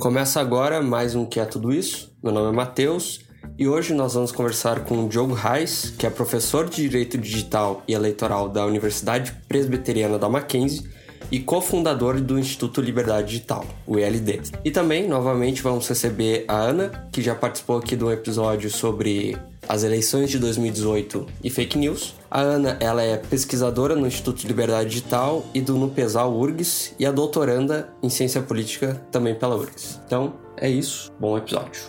Começa agora mais um Que é Tudo Isso. Meu nome é Matheus e hoje nós vamos conversar com o Diogo Reis, que é professor de Direito Digital e Eleitoral da Universidade Presbiteriana da Mackenzie e cofundador do Instituto Liberdade Digital, o ILD. E também, novamente, vamos receber a Ana, que já participou aqui de um episódio sobre as eleições de 2018 e fake news. A Ana, ela é pesquisadora no Instituto Liberdade Digital e do Nupesal URGS e a doutoranda em Ciência Política também pela URGS. Então, é isso. Bom episódio.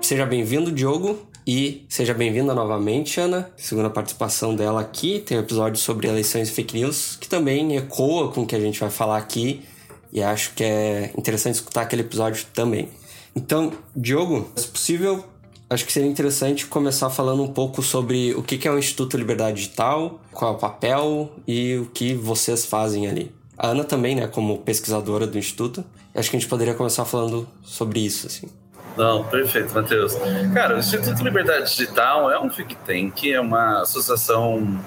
Seja bem-vindo, Diogo, e seja bem-vinda novamente, Ana. Segunda participação dela aqui. Tem um episódio sobre eleições e fake news, que também ecoa com o que a gente vai falar aqui, e acho que é interessante escutar aquele episódio também. Então, Diogo, se possível, acho que seria interessante começar falando um pouco sobre o que é o Instituto Liberdade Digital, qual é o papel e o que vocês fazem ali. A Ana também, né, como pesquisadora do Instituto, acho que a gente poderia começar falando sobre isso, assim. Não, perfeito, Matheus. Cara, o Instituto Liberdade Digital é um think tank, é uma associação.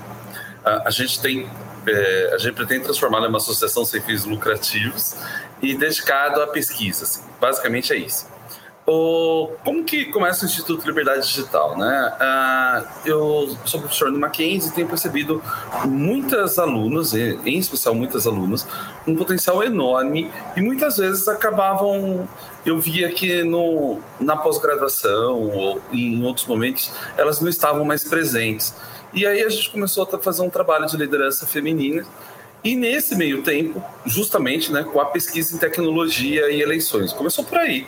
A, a gente tem. É, a gente pretende transformá-la em uma associação sem fins lucrativos e dedicado à pesquisa. Assim. Basicamente é isso. O, como que começa o Instituto Liberdade Digital? Né? Ah, eu sou professor no Mackenzie e tenho percebido muitas alunas, em especial muitas alunas, um potencial enorme e muitas vezes acabavam. Eu via que no, na pós-graduação ou em outros momentos elas não estavam mais presentes. E aí a gente começou a fazer um trabalho de liderança feminina e nesse meio tempo, justamente né, com a pesquisa em tecnologia e eleições. Começou por aí.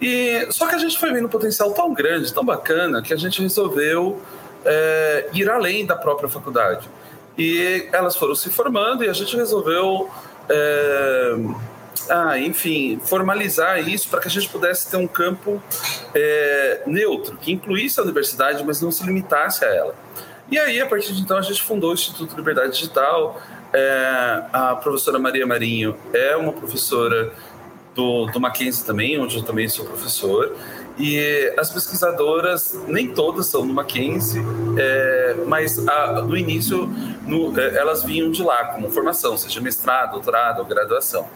E só que a gente foi vendo um potencial tão grande, tão bacana, que a gente resolveu é, ir além da própria faculdade. E elas foram se formando e a gente resolveu, é, ah, enfim, formalizar isso para que a gente pudesse ter um campo é, neutro, que incluísse a universidade, mas não se limitasse a ela. E aí, a partir de então, a gente fundou o Instituto Liberdade Digital. É, a professora Maria Marinho é uma professora do, do Mackenzie também, onde eu também sou professor. E as pesquisadoras, nem todas são do Mackenzie, é, mas a, no início no, é, elas vinham de lá como formação, seja mestrado, doutorado ou graduação.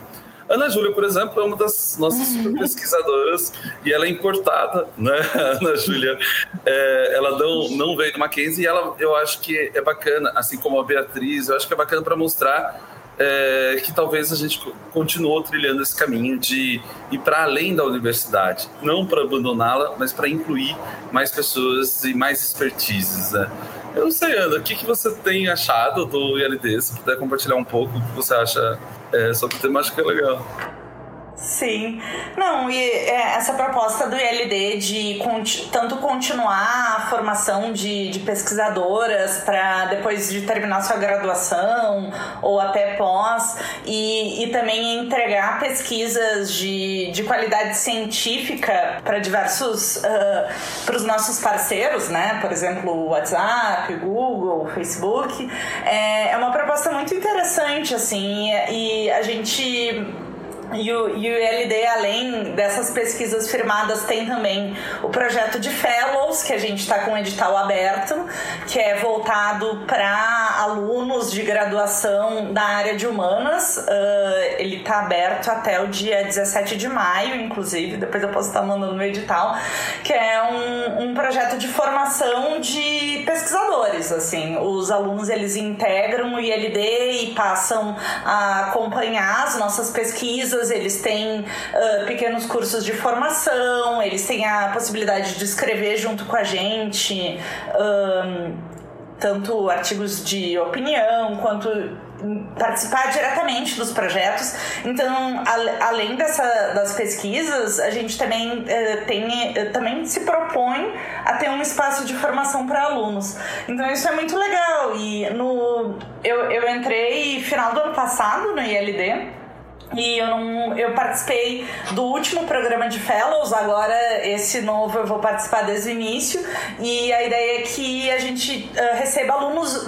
Ana Júlia, por exemplo, é uma das nossas uhum. pesquisadoras e ela é importada, né? Ana Júlia, é, ela não, não veio do Mackenzie e ela, eu acho que é bacana, assim como a Beatriz, eu acho que é bacana para mostrar é, que talvez a gente continuou trilhando esse caminho de ir para além da universidade, não para abandoná-la, mas para incluir mais pessoas e mais expertises. Né? Eu não sei, Ana, o que, que você tem achado do ILD? Se puder compartilhar um pouco o que você acha é, sobre acho que é legal. Sim. Não, e é, essa proposta do ILD de tanto continuar a formação de, de pesquisadoras para depois de terminar sua graduação ou até pós, e, e também entregar pesquisas de, de qualidade científica para diversos. Uh, para os nossos parceiros, né? Por exemplo, WhatsApp, Google, Facebook. É, é uma proposta muito interessante, assim, e a gente e o, e o ILD, além dessas pesquisas firmadas, tem também o projeto de Fellows, que a gente está com o edital aberto, que é voltado para alunos de graduação da área de humanas. Uh, ele está aberto até o dia 17 de maio, inclusive, depois eu posso estar mandando no edital, que é um, um projeto de formação de pesquisadores. Assim, os alunos eles integram o ILD e passam a acompanhar as nossas pesquisas eles têm uh, pequenos cursos de formação, eles têm a possibilidade de escrever junto com a gente. Um, tanto artigos de opinião quanto participar diretamente dos projetos. Então, além dessa, das pesquisas, a gente também tem também se propõe a ter um espaço de formação para alunos. Então, isso é muito legal. E no eu, eu entrei final do ano passado no ILD E eu não eu participei do último programa de fellows, agora esse novo eu vou participar desde o início. E a ideia é que a gente uh, receba alunos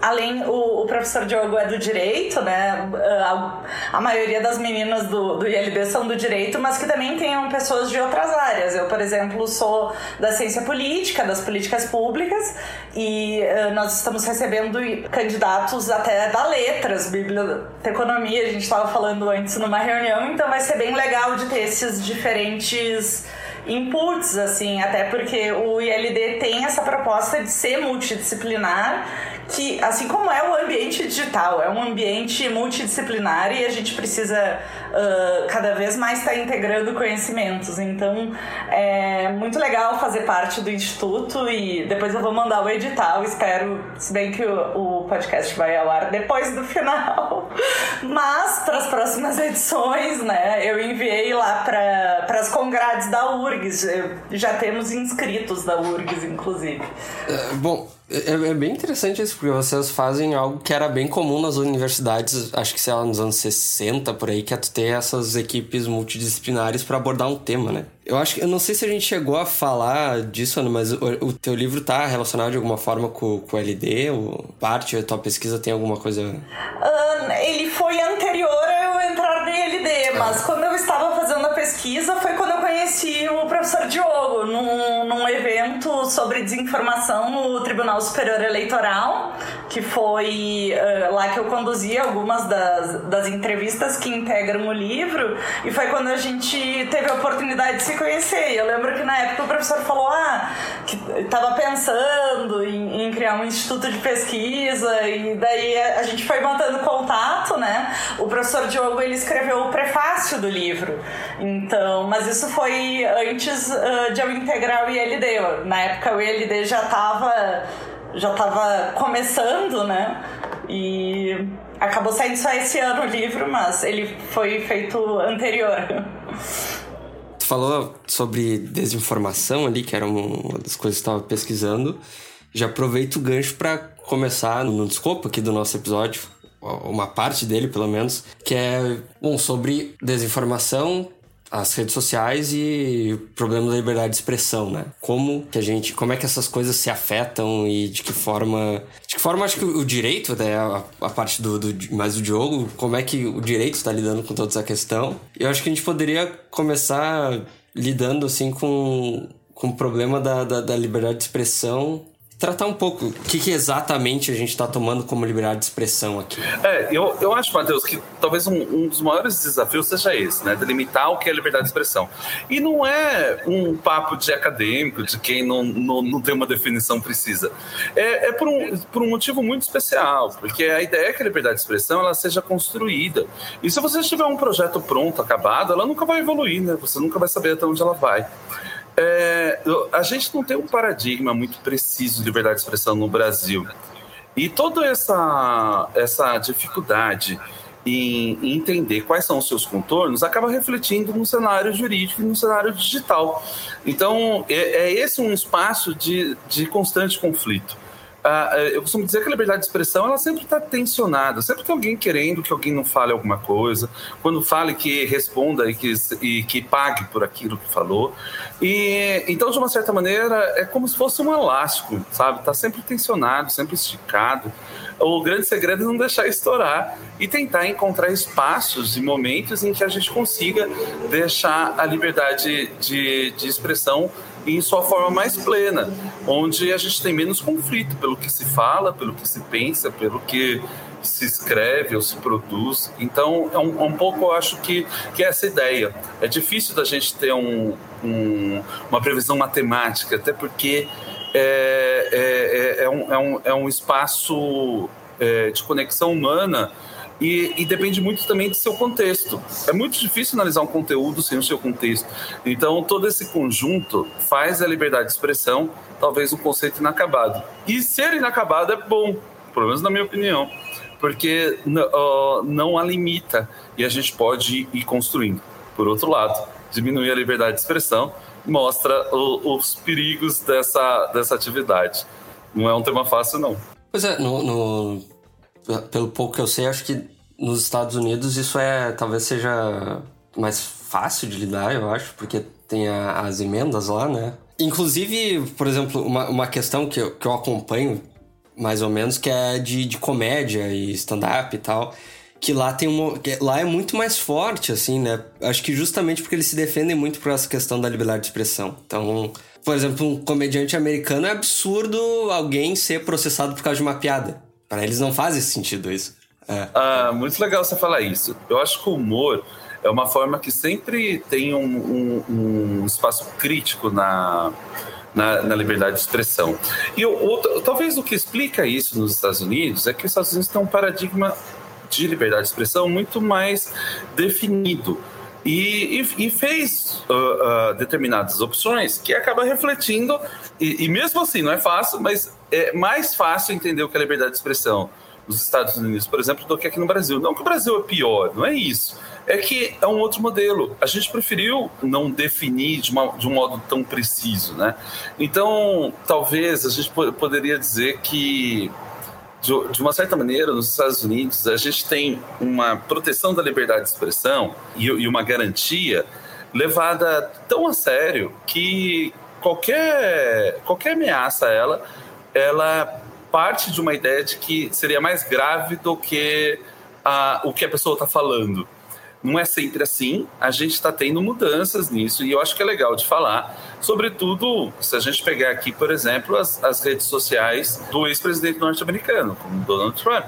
além o, o, professor Diogo é do direito, né? A, a maioria das meninas do, do ILB são do direito, mas que também tenham pessoas de outras áreas. Eu, por exemplo, sou da ciência política, das políticas públicas, e uh, nós estamos recebendo candidatos até da letras, biblioteconomia, a gente estava falando antes numa reunião, então vai ser bem legal de ter esses diferentes inputs, assim, até porque o ILD tem essa proposta de ser multidisciplinar que, assim como é o ambiente digital, é um ambiente multidisciplinar e a gente precisa uh, cada vez mais estar tá integrando conhecimentos. Então, é muito legal fazer parte do Instituto e depois eu vou mandar o edital, espero, se bem que o, o podcast vai ao ar depois do final. Mas, para as próximas edições, né, eu enviei lá para as congrades da URGS, já temos inscritos da URGS, inclusive. É, bom, é, é, bem interessante isso, porque vocês fazem algo que era bem comum nas universidades, acho que sei lá, nos anos 60 por aí, que é tu ter essas equipes multidisciplinares para abordar um tema, né? Eu acho que eu não sei se a gente chegou a falar disso, Ana, mas o, o teu livro tá relacionado de alguma forma com, com o LD? O, parte da tua pesquisa tem alguma coisa? Uh, ele foi anterior a eu entrar no LD, mas quando eu estava fazendo a pesquisa foi conheci o professor Diogo num, num evento sobre desinformação no Tribunal Superior Eleitoral, que foi uh, lá que eu conduzi algumas das, das entrevistas que integram o livro, e foi quando a gente teve a oportunidade de se conhecer. Eu lembro que na época o professor falou ah, que estava pensando em, em, criar um instituto de pesquisa, e daí a, gente foi mantendo contato, né? O professor Diogo ele escreveu o prefácio do livro, então, mas isso foi antes uh, de eu integrar o ILD. Na época o ILD já estava já tava começando, né? E acabou saindo só esse ano o livro, mas ele foi feito anterior. Tu falou sobre desinformação ali, que era uma das coisas que estava pesquisando. Já aproveito o gancho para começar no escopo aqui do nosso episódio, uma parte dele pelo menos, que é bom sobre desinformação, as redes sociais e o problema da liberdade de expressão, né? Como que a gente, como é que essas coisas se afetam e de que forma, de que forma acho que o direito, né, a, a parte do, do mais do Diogo, como é que o direito está lidando com toda essa questão? Eu acho que a gente poderia começar lidando assim com com o problema da, da, da liberdade de expressão tratar um pouco o que, que exatamente a gente está tomando como liberdade de expressão aqui. É, eu, eu acho, Matheus, que talvez um, um, dos maiores desafios seja esse, né? Delimitar o que é liberdade de expressão. E não é um papo de acadêmico, de quem não, não, não tem uma definição precisa. É, é por, um, por um motivo muito especial, porque a ideia é que a liberdade de expressão ela seja construída. E se você tiver um projeto pronto, acabado, ela nunca vai evoluir, né? Você nunca vai saber até onde ela vai. É, a gente não tem um paradigma muito preciso de liberdade de expressão no Brasil. E toda essa, essa dificuldade em, entender quais são os seus contornos acaba refletindo no cenário jurídico e no cenário digital. Então, é, é esse um espaço de, de constante conflito. É, eu costumo dizer que a liberdade de expressão ela sempre está tensionada, sempre tem alguém querendo que alguém não fale alguma coisa, quando fale que responda e que, e que pague por aquilo que falou. E então, de uma certa maneira, é como se fosse um elástico, sabe? Está sempre tensionado, sempre esticado. O grande segredo é não deixar estourar e tentar encontrar espaços e momentos em que a gente consiga deixar a liberdade de, de expressão em sua forma mais plena, onde a gente tem menos conflito pelo que se fala, pelo que se pensa, pelo que se escreve ou se produz. Então, é um, um pouco, eu acho que, que é essa ideia. É difícil da gente ter um, um, uma previsão matemática, até porque é, é, é, é um, é, um, é um espaço é, de conexão humana e, e, depende muito também do seu contexto. É muito difícil analisar um conteúdo sem o seu contexto. Então, todo esse conjunto faz a liberdade de expressão talvez um conceito inacabado. E ser inacabado é bom, pelo menos na minha opinião, porque uh, não a limita e a gente pode ir construindo. Por outro lado, diminuir a liberdade de expressão mostra o, os perigos dessa, dessa atividade. Não é um tema fácil, não. Pois é, no, no pelo pouco que eu sei, acho que nos Estados Unidos isso é talvez seja mais fácil de lidar, eu acho, porque tem a, as emendas lá, né? Inclusive, por exemplo, uma, uma questão que eu, que eu acompanho mais ou menos, que é de, de comédia e stand-up e tal que lá tem uma. Lá é muito mais forte, assim, né? Acho que justamente porque eles se defendem muito por essa questão da liberdade de expressão. Então, por exemplo, um comediante americano é absurdo alguém ser processado por causa de uma piada. Para eles não faz esse sentido isso. É. Ah, muito legal você falar isso. Eu acho que o humor é uma forma que sempre tem um, um, um espaço crítico na, na, na, liberdade de expressão. E o, talvez o que explica isso nos Estados Unidos é que os Estados Unidos têm um paradigma de liberdade de expressão muito mais definido. E, e, e fez uh, uh, determinadas opções que acaba refletindo, e, e, mesmo assim não é fácil, mas é mais fácil entender o que é liberdade de expressão nos Estados Unidos, por exemplo, do que aqui no Brasil. Não que o Brasil é pior, não é isso. É que é um outro modelo. A gente preferiu não definir de, uma, de um modo tão preciso, né? Então, talvez a gente poderia dizer que de, uma certa maneira, nos Estados Unidos, a gente tem uma proteção da liberdade de expressão e, e uma garantia levada tão a sério que qualquer, qualquer ameaça a ela, ela parte de uma ideia de que seria mais grave do que a, o que a pessoa está falando. Não é sempre assim, a gente está tendo mudanças nisso e eu acho que é legal de falar, sobretudo se a gente pegar aqui, por exemplo, as, as redes sociais do ex-presidente norte-americano, como Donald Trump.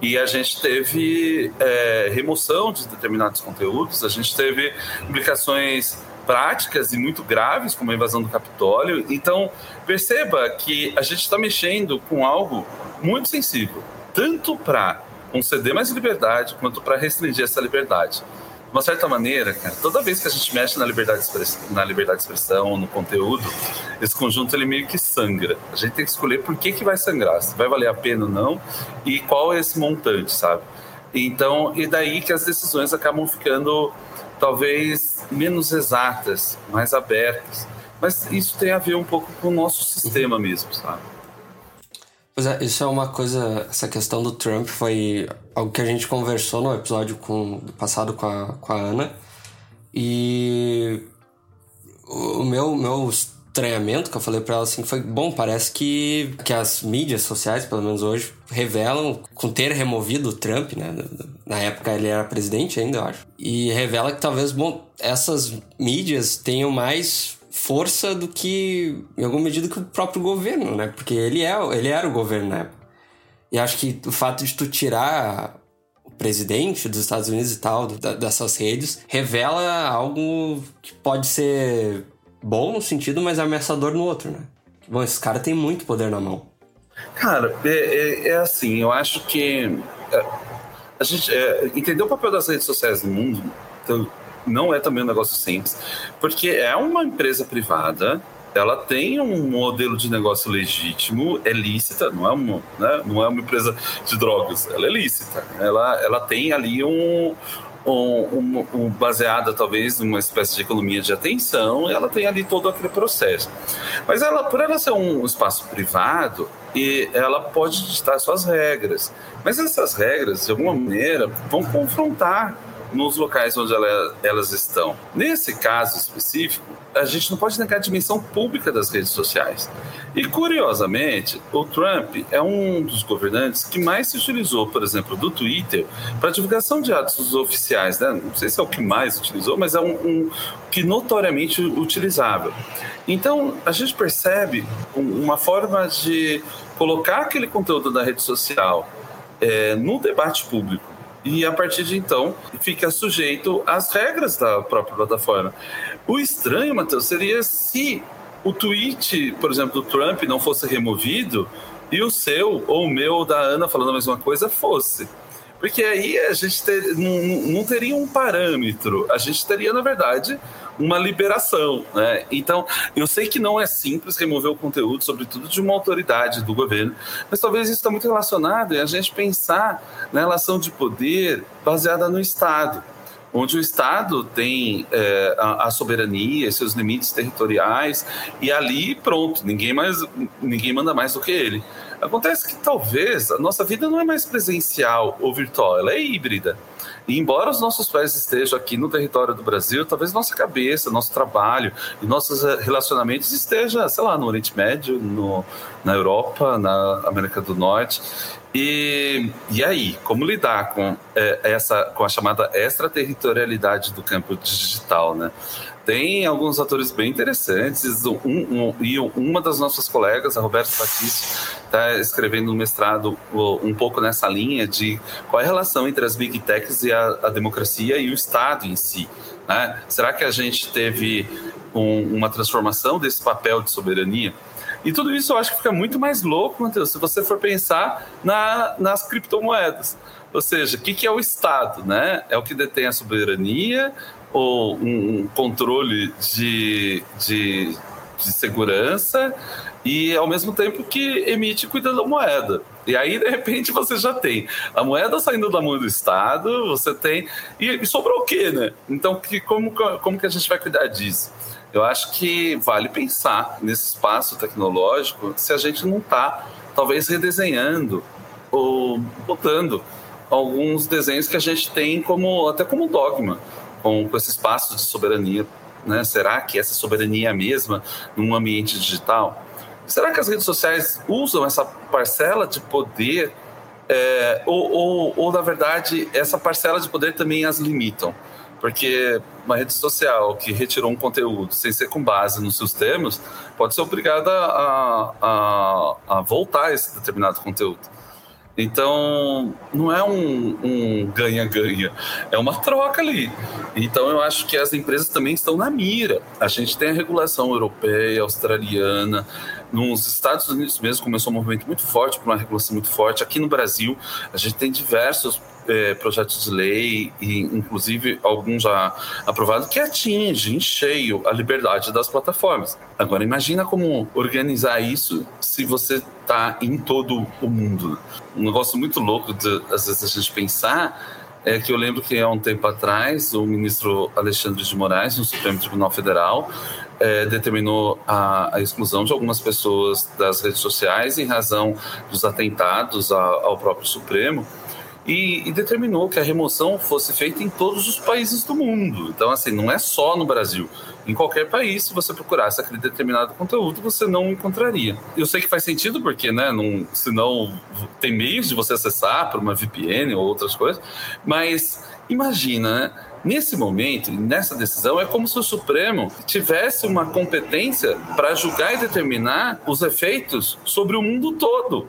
E a gente teve é, remoção de determinados conteúdos, a gente teve implicações práticas e muito graves, como a invasão do Capitólio. Então, perceba que a gente está mexendo com algo muito sensível, tanto para conceder mais liberdade quanto para restringir essa liberdade. De uma certa maneira, cara, toda vez que a gente mexe na liberdade, de na liberdade de expressão, no conteúdo, esse conjunto ele meio que sangra. A gente tem que escolher por que, que vai sangrar, se vai valer a pena ou não e qual é esse montante, sabe? Então, e daí que as decisões acabam ficando talvez menos exatas, mais abertas. Mas isso tem a ver um pouco com o nosso sistema mesmo, sabe? Pois é, isso é uma coisa, essa questão do Trump foi algo que a gente conversou no episódio com, do passado com a, com a Ana. E o meu, meu estranhamento que eu falei para ela assim foi bom parece que, que as mídias sociais pelo menos hoje revelam com ter removido o Trump né na época ele era presidente ainda eu acho e revela que talvez bom essas mídias tenham mais força do que, em alguma medida, que o próprio governo, né? Porque ele, é, ele era o governo na época. E acho que o fato de tu tirar o presidente dos Estados Unidos e tal, dessas redes, revela algo que pode ser bom no sentido, mas ameaçador no outro, né? Bom, esses caras têm muito poder na mão. Cara, é, é, é assim, eu acho que é, a gente é, entender o papel das redes sociais no mundo, então, não é também um negócio simples, porque é uma empresa privada, ela tem um modelo de negócio legítimo, é lícita, não é uma, né, não é uma empresa de drogas, ela é lícita. Ela, ela tem ali um, um, um, um, baseada talvez numa espécie de economia de atenção, ela tem ali todo aquele processo. Mas ela, por ela ser um espaço privado, e ela pode ditar suas regras. Mas essas regras, de alguma maneira, vão confrontar nos locais onde ela, elas estão. Nesse caso específico, a gente não pode negar a dimensão pública das redes sociais. E, curiosamente, o Trump é um dos governantes que mais se utilizou, por exemplo, do Twitter para divulgação de atos oficiais. Né? Não sei se é o que mais utilizou, mas é um, um que notoriamente utilizável. Então, a gente percebe uma forma de colocar aquele conteúdo da rede social é, no debate público e a partir de então fica sujeito às regras da própria plataforma. O estranho, Matheus, seria se o tweet, por exemplo, do Trump não fosse removido e o seu, ou o meu, ou da Ana falando a mesma coisa fosse. Porque aí a gente ter, não, não teria um parâmetro, a gente teria, na verdade, uma liberação. Né? Então, eu sei que não é simples remover o conteúdo, sobretudo de uma autoridade do governo, mas talvez isso está muito relacionado em a gente pensar na relação de poder baseada no Estado onde o Estado tem é, a, a, soberania, seus limites territoriais, e ali pronto, ninguém mais ninguém manda mais do que ele. Acontece que talvez a nossa vida não é mais presencial ou virtual, ela é híbrida. E embora os nossos pés estejam aqui no território do Brasil, talvez nossa cabeça, nosso trabalho e nossos eh, relacionamentos estejam, sei lá, no Oriente Médio, no, na Europa, na América do Norte. E, e aí, como lidar com, é, essa, com a chamada extraterritorialidade do campo digital, né? Tem alguns atores bem interessantes. Um, um, e uma das nossas colegas, a Roberta Batista, está escrevendo um mestrado um pouco nessa linha de qual é a relação entre as big techs e a, a democracia e o Estado em si. Né? Será que a gente teve um, uma transformação desse papel de soberania? E tudo isso eu acho que fica muito mais louco, Matheus, se você for pensar na, nas criptomoedas. Ou seja, o que, que é o Estado? Né? É o que detém a soberania ou um, controle de, de, de segurança e ao mesmo tempo que emite e cuida da moeda. E aí, de repente, você já tem a moeda saindo da mão do Estado, você tem. E, e sobrou o quê, né? Então, que, como, como que a gente vai cuidar disso? Eu acho que vale pensar nesse espaço tecnológico se a gente não está, talvez, redesenhando ou botando alguns desenhos que a gente tem como até como dogma com, com esse espaço de soberania. Né? Será que essa soberania é a mesma num ambiente digital? Será que as redes sociais usam essa parcela de poder é, ou, ou, ou, na verdade, essa parcela de poder também as limitam? Porque uma rede social que retirou um conteúdo sem ser com base nos seus termos pode ser obrigada a, a, a voltar esse determinado conteúdo. Então, não é um ganha-ganha, um é uma troca ali. Então, eu acho que as empresas também estão na mira. A gente tem a regulação europeia, australiana, nos Estados Unidos mesmo começou um movimento muito forte, para uma regulação muito forte. Aqui no Brasil, a gente tem diversos é, projetos de lei, e inclusive alguns já aprovados, que atinge em cheio a liberdade das plataformas. Agora, imagina como organizar isso se você está em todo o mundo. Um negócio muito louco, de, às vezes, a gente pensar é que eu lembro que há um tempo atrás o ministro Alexandre de Moraes, no Supremo Tribunal Federal, é, determinou a, a, exclusão de algumas pessoas das redes sociais em razão dos atentados ao, ao próprio Supremo e, e, determinou que a remoção fosse feita em todos os países do mundo. Então, assim, não é só no Brasil. Em qualquer país, se você procurasse aquele determinado conteúdo, você não encontraria. Eu sei que faz sentido, porque, né, não, senão tem meios de você acessar por uma VPN ou outras coisas, mas imagina, né? Nesse momento, nessa decisão, é como se o Supremo tivesse uma competência para julgar e determinar os efeitos sobre o mundo todo.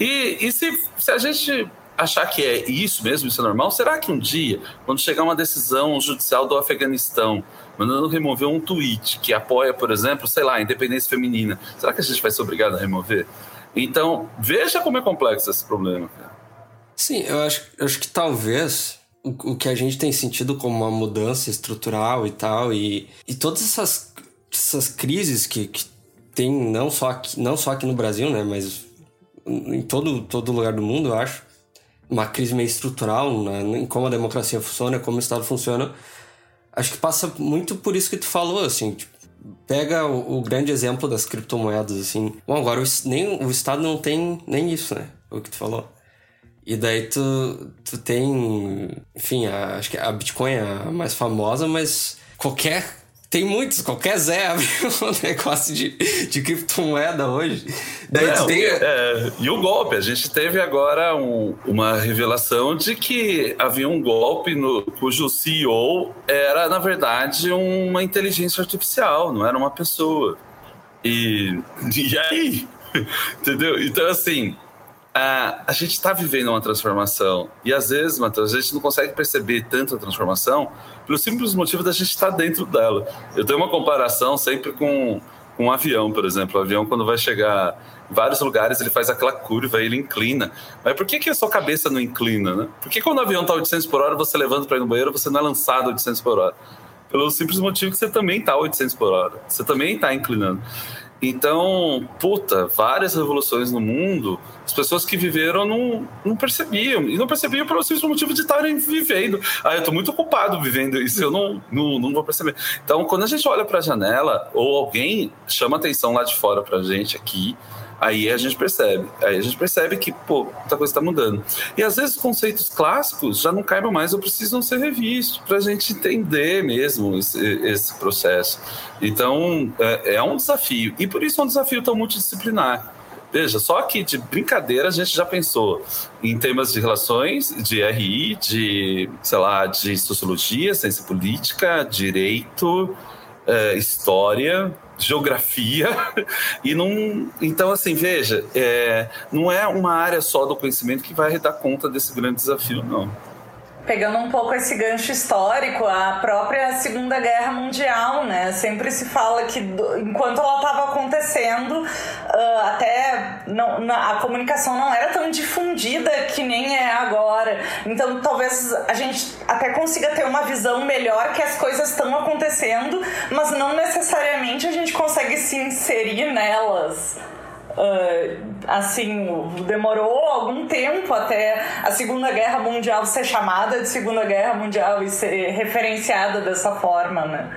E, e se, se a gente achar que é isso mesmo, isso é normal, será que um dia, quando chegar uma decisão judicial do Afeganistão, mandando remover um tweet que apoia, por exemplo, sei lá, a independência feminina, será que a gente vai ser obrigado a remover? Então, veja como é complexo esse problema. Cara. Sim, eu acho, eu acho que talvez o, o que a gente tem sentido como uma mudança estrutural e tal, e, e todas essas, essas crises que, que tem não só, aqui, não só aqui no Brasil, né, mas em todo, todo lugar do mundo, eu acho, uma crise meio estrutural né, em como a democracia funciona, como o Estado funciona, acho que passa muito por isso que tu falou, assim, tipo, pega o, o, grande exemplo das criptomoedas, assim. Bom, agora o, nem, o Estado não tem nem isso, né? O que tu falou. E daí tu, tu tem, enfim, a, acho que a Bitcoin é a mais famosa, mas qualquer tem muitos, qualquer Zé abre um negócio de, de criptomoeda hoje. Daí é, tem... é, e o golpe, a gente teve agora um, uma revelação de que havia um golpe no, cujo CEO era, na verdade, uma inteligência artificial, não era uma pessoa. E, e aí? Entendeu? Então, assim, a, a gente está vivendo uma transformação. E às vezes, Matheus, a gente não consegue perceber tanto a transformação pelo simples motivo da gente estar tá dentro dela. Eu tenho uma comparação sempre com, com um avião, por exemplo. O avião, quando vai chegar em vários lugares, ele faz aquela curva, ele inclina. Mas por que, que a sua cabeça não inclina, né? Por que quando o avião está 800 por hora, você levanta para ir no banheiro, você não é lançado 800 por hora? Pelo simples motivo que você também está 800 por hora. Você também está inclinando. Então, puta, várias revoluções no mundo, as pessoas que viveram não, não percebiam. E não percebiam pelo simples motivo de estarem vivendo. Ah, eu tô muito ocupado vivendo isso, eu não, não, não vou perceber. Então, quando a gente olha para a janela, ou alguém chama atenção lá de fora pra gente aqui, Aí a gente percebe. Aí a gente percebe que, pô, muita coisa está mudando. E às vezes conceitos clássicos já não caibam mais ou precisam ser revistos para a gente entender mesmo esse, esse processo. Então, é, é um desafio. E por isso é um desafio tão multidisciplinar. Veja, só que de brincadeira a gente já pensou em temas de relações, de RI, de, sei lá, de sociologia, ciência política, direito, é, história, geografia e não então assim veja é, não é uma área só do conhecimento que vai dar conta desse grande desafio não pegando um pouco esse gancho histórico, a própria Segunda Guerra Mundial, né? Sempre se fala que enquanto ela estava acontecendo, uh, até não, na, a comunicação não era tão difundida que nem é agora. Então talvez a gente até consiga ter uma visão melhor que as coisas estão acontecendo, mas não necessariamente a gente consegue se inserir nelas. Uh, assim, demorou algum tempo até a Segunda Guerra Mundial ser chamada de Segunda Guerra Mundial e ser referenciada dessa forma, né?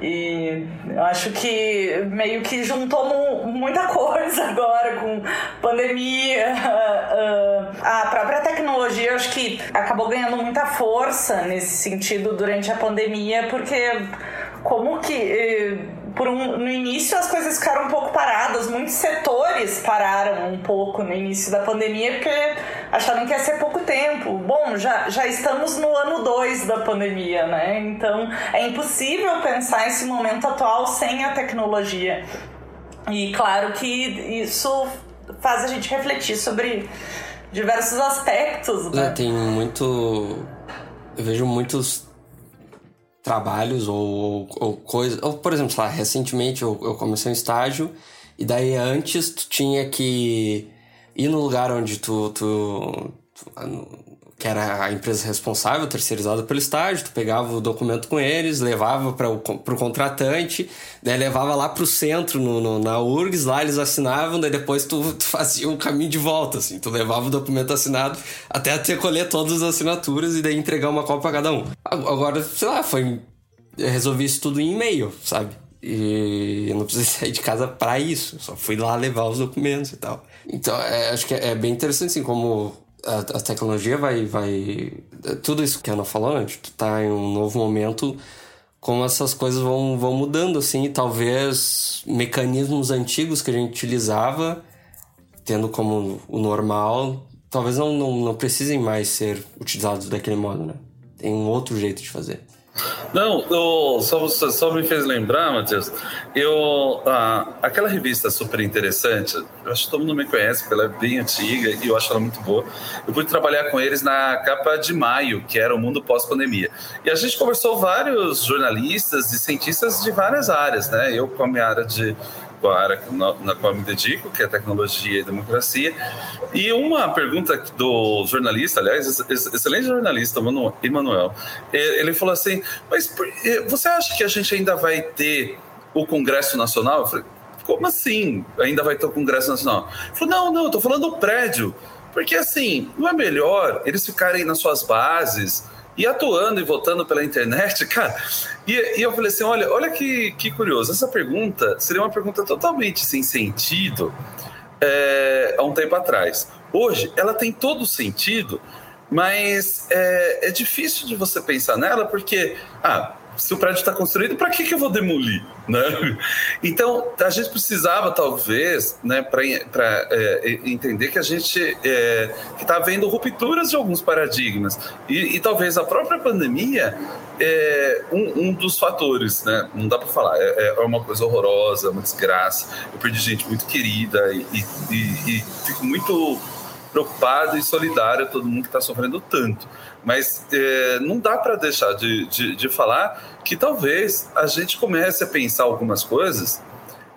E eu acho que meio que juntou muita coisa agora com pandemia, uh, a própria tecnologia, acho que acabou ganhando muita força nesse sentido durante a pandemia, porque como que eh, por um, no início as coisas ficaram um pouco paradas, muitos setores pararam um pouco no início da pandemia porque acharam que ia ser pouco tempo. Bom, já, já estamos no ano 2 da pandemia, né? Então é impossível pensar esse momento atual sem a tecnologia. E claro que isso faz a gente refletir sobre diversos aspectos. Né? É, tem muito. Eu vejo muitos trabalhos ou, ou coisas. Ou, por exemplo, lá, recentemente eu, eu comecei um estágio e daí antes tu tinha que ir no lugar onde tu, tu, tu que era a empresa responsável, terceirizada pelo estágio, tu pegava o documento com eles, levava para o contratante, daí levava lá pro centro, no, no, na URGS, lá eles assinavam, daí depois tu, tu, fazia o caminho de volta, assim, tu levava o documento assinado até te colher todas as assinaturas e daí entregar uma cópia para cada um. Agora, sei lá, foi... Eu resolvi isso tudo em e-mail, sabe? E eu não precisei sair de casa para isso, só fui lá levar os documentos e tal. Então, é, acho que é, é bem interessante, assim, como a, a, tecnologia vai, vai. Tudo isso que a Ana falou, né? Tu tá em um novo momento, como essas coisas vão, vão mudando, assim, e talvez mecanismos antigos que a gente utilizava, tendo como o normal, talvez não, não, não precisem mais ser utilizados daquele modo, né? Tem um outro jeito de fazer. Não, eu, só, só me fez lembrar, Matheus, eu, ah, aquela revista super interessante, eu acho que todo mundo me conhece, porque ela é bem antiga e eu acho ela muito boa. Eu pude trabalhar com eles na capa de maio, que era o mundo pós-pandemia. E a gente conversou vários jornalistas e cientistas de várias áreas, né? Eu com a minha área de com a área na, qual me dedico, que é tecnologia e democracia. E uma pergunta do jornalista, aliás, excelente jornalista, Emanuel, ele falou assim: Mas você acha que a gente ainda vai ter o Congresso Nacional? Eu falei: Como assim? Ainda vai ter o Congresso Nacional? Ele falou: Não, não, eu tô falando do prédio. Porque assim, não é melhor eles ficarem nas suas bases e atuando e votando pela internet, cara. E, e, eu falei assim: olha, olha que, que curioso. Essa pergunta seria uma pergunta totalmente sem sentido é, há um tempo atrás. Hoje, ela tem todo sentido, mas é, é difícil de você pensar nela porque, ah, se o prédio está construído, para que, que eu vou demolir? Né? Então, a gente precisava, talvez, né, para é, entender que a gente é, está vendo rupturas de alguns paradigmas. E, e talvez a própria pandemia é um, um dos fatores, né? não dá para falar, é, é, uma coisa horrorosa, uma desgraça. Eu perdi gente muito querida e, e, e fico muito preocupado e solidário a todo mundo que está sofrendo tanto. Mas é, não dá para deixar de, de, de, falar que talvez a gente comece a pensar algumas coisas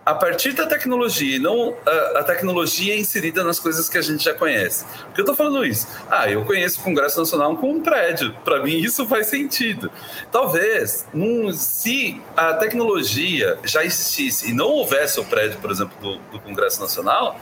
a partir da tecnologia e não a, a tecnologia inserida nas coisas que a gente já conhece. Por que eu estou falando isso? Ah, eu conheço o Congresso Nacional como um prédio. Para mim, isso faz sentido. Talvez, num, se a tecnologia já existisse e não houvesse o prédio, por exemplo, do, do Congresso Nacional,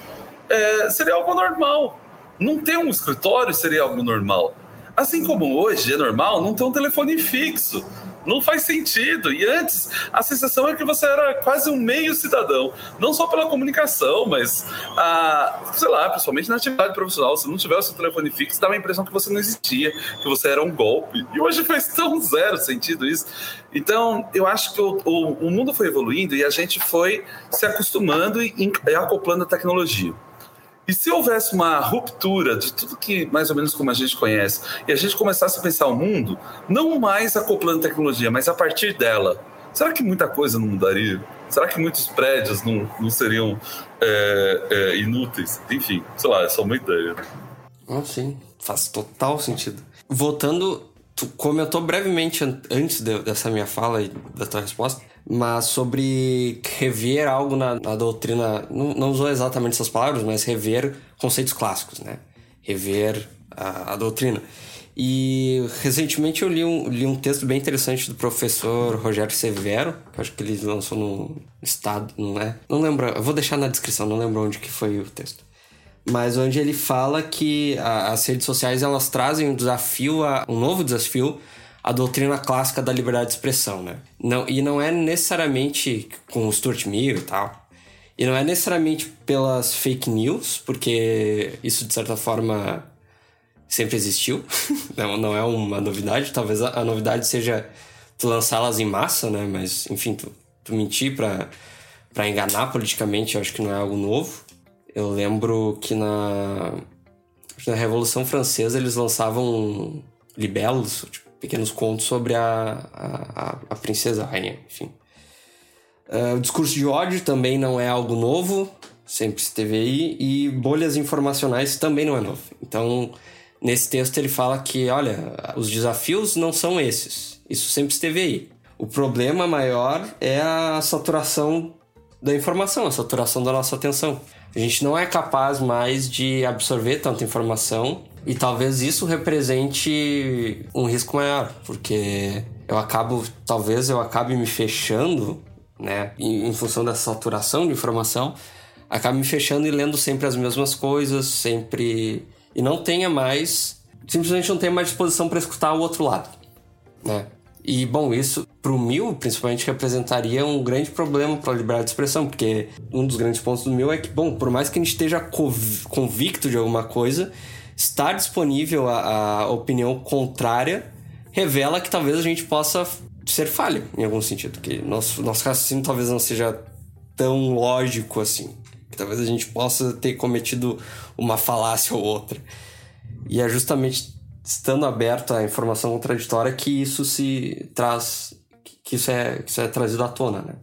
é, seria algo normal não ter um escritório seria algo normal. Assim como hoje é normal não ter um telefone fixo. Não faz sentido. E antes, a sensação é que você era quase um meio cidadão, não só pela comunicação, mas, ah, sei lá, principalmente na atividade profissional. Se não tivesse o telefone fixo, dava a impressão que você não existia, que você era um golpe. E hoje faz tão zero sentido isso. Então, eu acho que o, o, o mundo foi evoluindo e a gente foi se acostumando e, e acoplando a tecnologia. E se houvesse uma ruptura de tudo que mais ou menos como a gente conhece, e a gente começasse a pensar o mundo, não mais acoplando tecnologia, mas a partir dela, será que muita coisa não mudaria? Será que muitos prédios não, não seriam é, é, inúteis? Enfim, sei lá, é só uma ideia. Ah, sim, faz total sentido. Voltando, tu comentou brevemente antes dessa minha fala e da tua resposta, mas sobre rever algo na, na doutrina, não, não, usou exatamente essas palavras, mas rever conceitos clássicos, né? Rever a, a doutrina. E recentemente eu li um, li um texto bem interessante do professor Rogério Severo, que acho que ele lançou no Estado, não é? Não lembro, eu vou deixar na descrição, não lembro onde que foi o texto. Mas onde ele fala que a, as redes sociais elas trazem um desafio, a, um novo desafio a doutrina clássica da liberdade de expressão, né? Não, e não é necessariamente com o Stuart Mill e tal. E não é necessariamente pelas fake news, porque isso de certa forma sempre existiu. não, não é uma novidade. Talvez a, a novidade seja tu lançá-las em massa, né? Mas, enfim, tu, tu mentir para para enganar politicamente, eu acho que não é algo novo. Eu lembro que na, na Revolução Francesa eles lançavam libelos, tipo, pequenos contos sobre a, a, a princesa Rainha, enfim. Uh, o discurso de ódio também não é algo novo, sempre esteve aí, e bolhas informacionais também não é novo. Então, nesse texto ele fala que, olha, os desafios não são esses, isso sempre esteve aí. O problema maior é a saturação da informação, a saturação da nossa atenção. A gente não é capaz mais de absorver tanta informação e talvez isso represente um risco maior, porque eu acabo, talvez eu acabe me fechando, né, em, em função da saturação de informação, acabe me fechando e lendo sempre as mesmas coisas, sempre e não tenha mais, simplesmente não tenha mais disposição para escutar o outro lado, né? E, bom, isso para o Mil, principalmente, representaria um grande problema para a liberdade de expressão, porque um dos grandes pontos do Mil é que, bom, por mais que a gente esteja convicto de alguma coisa, estar disponível a, a opinião contrária revela que talvez a gente possa ser falho em algum sentido, que nosso, nosso raciocínio talvez não seja tão lógico assim, que talvez a gente possa ter cometido uma falácia ou outra. E é justamente estando aberto à informação contraditória que isso se traz, que isso é, que isso é trazido à tona, né?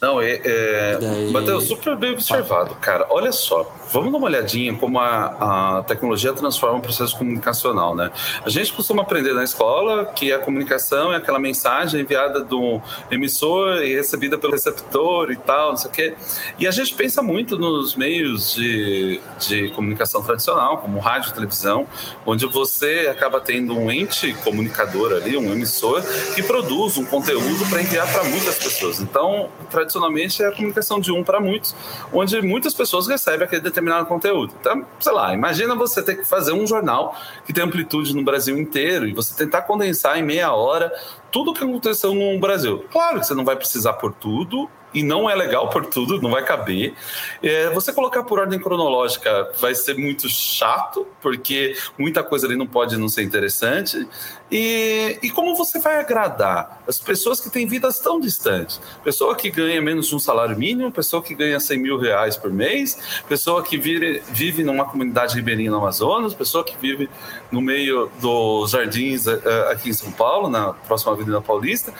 Não, é. é... Daí... Matheus, super bem observado, cara. Olha só, vamos dar uma olhadinha como a, a tecnologia transforma o processo comunicacional, né? A gente costuma aprender na escola que a comunicação é aquela mensagem enviada do emissor e recebida pelo receptor e tal, não sei o quê. E a gente pensa muito nos meios de, de comunicação tradicional, como rádio televisão, onde você acaba tendo um ente comunicador ali, um emissor, que produz um conteúdo para enviar para muitas pessoas. Então, tradicionalmente é a comunicação de um para muitos, onde muitas pessoas recebem aquele determinado conteúdo. Então, sei lá, imagina você ter que fazer um jornal que tem amplitude no Brasil inteiro e você tentar condensar em meia hora tudo que aconteceu no Brasil. Claro que você não vai precisar por tudo, e não é legal por tudo, não vai caber. É, você colocar por ordem cronológica vai ser muito chato, porque muita coisa ali não pode não ser interessante. E, e como você vai agradar as pessoas que têm vidas tão distantes? Pessoa que ganha menos de um salário mínimo, pessoa que ganha 100 mil reais por mês, pessoa que vive, vive numa comunidade ribeirinha no Amazonas, pessoa que vive no meio dos jardins uh, aqui em São Paulo, na próxima Avenida Paulista.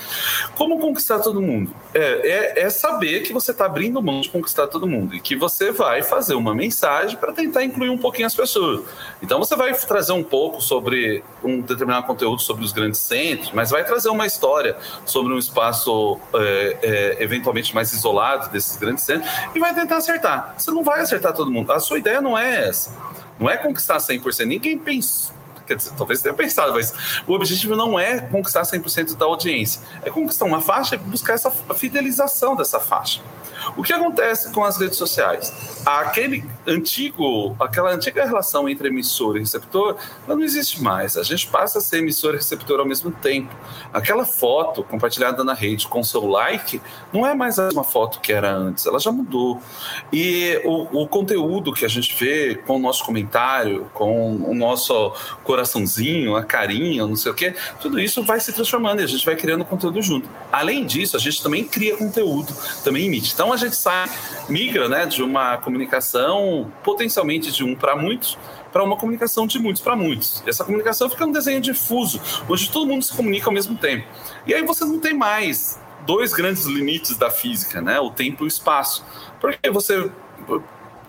Como conquistar todo mundo? É, é, é saber que você está abrindo mão de conquistar todo mundo e que você vai fazer uma mensagem para tentar incluir um pouquinho as pessoas. Então você vai trazer um pouco sobre um determinado conteúdo sobre os grandes centros, mas vai trazer uma história sobre um espaço é, é, eventualmente mais isolado desses grandes centros e vai tentar acertar. Você não vai acertar todo mundo. A sua ideia não é essa. Não é conquistar 100%. Ninguém pensa quer dizer, talvez tenha pensado, mas o objetivo não é conquistar 100% da audiência, é conquistar uma faixa e buscar essa fidelização dessa faixa. O que acontece com as redes sociais? Aquele antigo, aquela antiga relação entre emissor e receptor, ela não existe mais. A gente passa a ser emissor e receptor ao mesmo tempo. Aquela foto compartilhada na rede com seu like não é mais a mesma foto que era antes, ela já mudou. E o, o conteúdo que a gente vê com o nosso comentário, com o nosso coraçãozinho, a carinha, não sei o quê, tudo isso vai se transformando e a gente vai criando conteúdo junto. Além disso, a gente também cria conteúdo, também emite. Então a gente sai, migra né, de uma comunicação potencialmente de um para muitos para uma comunicação de muitos para muitos. Essa comunicação fica um desenho difuso, onde todo mundo se comunica ao mesmo tempo. E aí você não tem mais dois grandes limites da física, né? O tempo e o espaço. Porque você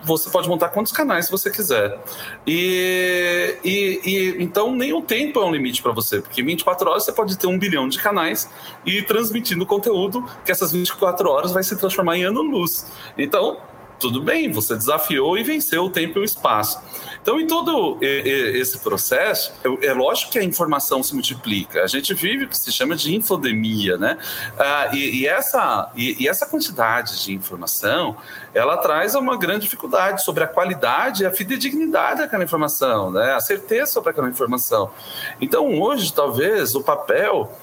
você pode montar quantos canais você quiser. E, e, e, então nem o tempo é um limite para você, porque 24 horas você pode ter um bilhão de canais e transmitindo conteúdo que essas 24 horas vai se transformar em ano-luz. Então, tudo bem, você desafiou e venceu o tempo e o espaço. Então, em todo esse processo, é lógico que a informação se multiplica. A gente vive o que se chama de infodemia, né? Ah, e, e, essa, e, e, essa quantidade de informação, ela traz uma grande dificuldade sobre a qualidade e a fidedignidade daquela informação, né? A certeza sobre aquela informação. Então, hoje, talvez, o papel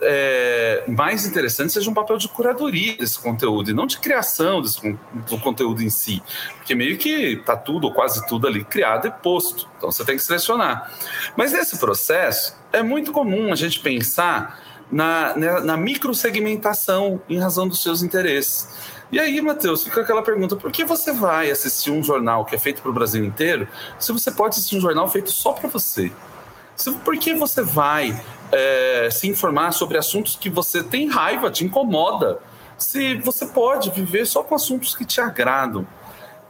é, mais interessante seja um papel de curadoria desse conteúdo e não de criação desse, do conteúdo em si, porque meio que está tudo ou quase tudo ali criado e posto, então você tem que selecionar. Mas nesse processo é muito comum a gente pensar na, na, na microsegmentação em razão dos seus interesses. E aí, Matheus, fica aquela pergunta: por que você vai assistir um jornal que é feito para o Brasil inteiro se você pode assistir um jornal feito só para você? Por que você vai é, se informar sobre assuntos que você tem raiva, te incomoda? Se você pode viver só com assuntos que te agradam.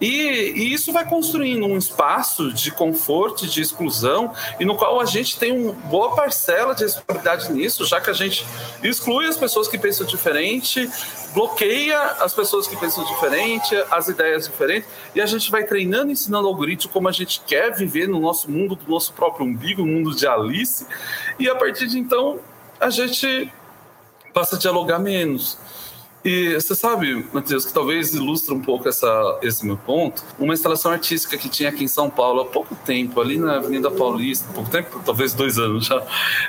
E, e, isso vai construindo um espaço de conforto, de exclusão, e no qual a gente tem uma boa parcela de responsabilidade nisso, já que a gente exclui as pessoas que pensam diferente, bloqueia as pessoas que pensam diferente, as ideias diferentes, e a gente vai treinando, ensinando o algoritmo como a gente quer viver no nosso mundo, do nosso próprio umbigo, o mundo de Alice, e a partir de então a gente passa a dialogar menos. E você sabe, Matheus, que talvez ilustre um pouco essa, esse meu ponto, uma instalação artística que tinha aqui em São Paulo há pouco tempo, ali na Avenida Paulista, pouco tempo, talvez dois anos já,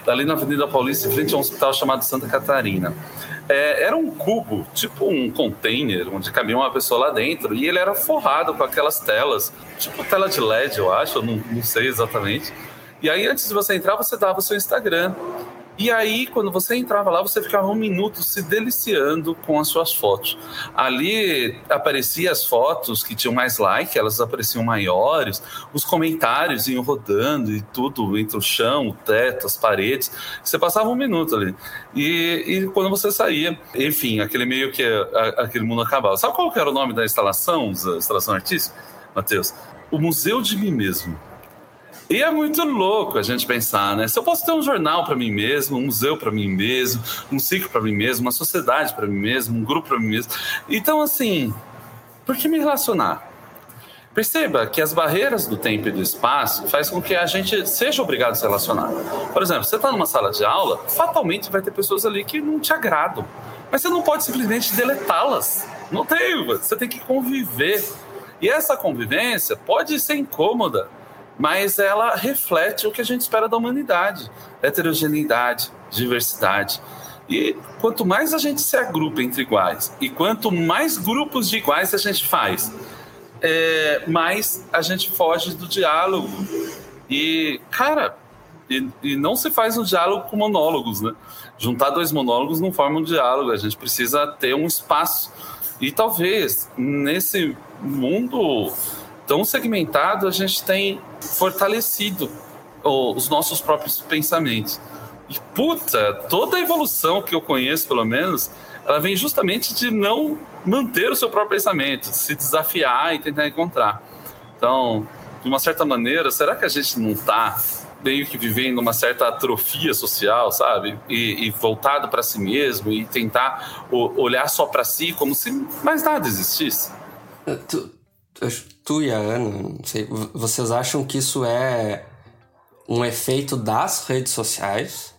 ali na Avenida Paulista, em frente a um hospital chamado Santa Catarina. É, era um cubo, tipo um container, onde cabia uma pessoa lá dentro, e ele era forrado com aquelas telas, tipo tela de LED, eu acho, eu não, não sei exatamente. E aí, antes de você entrar, você dava o seu Instagram. E aí, quando você entrava lá, você ficava um minuto se deliciando com as suas fotos. Ali apareciam as fotos que tinham mais like, elas apareciam maiores, os comentários iam rodando e tudo entre o chão, o teto, as paredes. Você passava um minuto ali. E, e quando você saía, enfim, aquele meio que aquele mundo acabava. Sabe qual era o nome da instalação, da instalação artística, Matheus? O Museu de Mim Mesmo. E é muito louco a gente pensar, né? Se eu posso ter um jornal para mim mesmo, um museu para mim mesmo, um ciclo para mim mesmo, uma sociedade para mim mesmo, um grupo para mim mesmo. Então, assim, por que me relacionar? Perceba que as barreiras do tempo e do espaço faz com que a gente seja obrigado a se relacionar. Por exemplo, você está numa sala de aula, fatalmente vai ter pessoas ali que não te agradam. Mas você não pode simplesmente deletá-las. Não tem, você tem que conviver. E essa convivência pode ser incômoda, mas ela reflete o que a gente espera da humanidade: heterogeneidade, diversidade. E quanto mais a gente se agrupa entre iguais e quanto mais grupos de iguais a gente faz, é, mais a gente foge do diálogo. E, cara, e, e, não se faz um diálogo com monólogos, né? Juntar dois monólogos não forma um diálogo, a gente precisa ter um espaço. E talvez nesse mundo tão segmentado, a gente tem fortalecido os nossos próprios pensamentos. E puta, toda a evolução que eu conheço, pelo menos, ela vem justamente de não manter o seu próprio pensamento, se desafiar e tentar encontrar. Então, de uma certa maneira, será que a gente não está meio que vivendo uma certa atrofia social, sabe? E, e voltado para si mesmo e tentar olhar só para si como se mais nada existisse? Tu, tu e a Ana, não sei, vocês acham que isso é um efeito das redes sociais?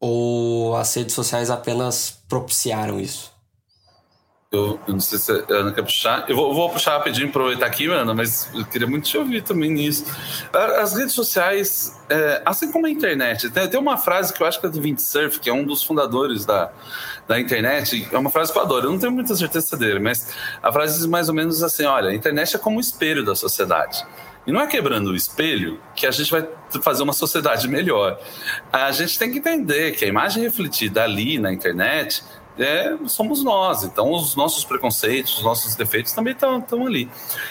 Ou as redes sociais apenas propiciaram isso? Eu, eu, não sei se a Ana quer puxar. Eu vou, vou puxar rapidinho, aproveitar aqui, Ana, mas eu queria muito te ouvir também nisso. As redes sociais, é, assim como a internet, tem, tem, uma frase que eu acho que é do Cerf, que é um dos fundadores da, da internet. É uma frase que eu adoro, eu não tenho muita certeza dele, mas a frase diz mais ou menos assim: olha, a internet é como o espelho da sociedade. E não é quebrando o espelho que a gente vai fazer uma sociedade melhor. A gente tem que entender que a imagem refletida ali na internet é, somos nós. Então, os nossos preconceitos, os nossos defeitos também estão ali.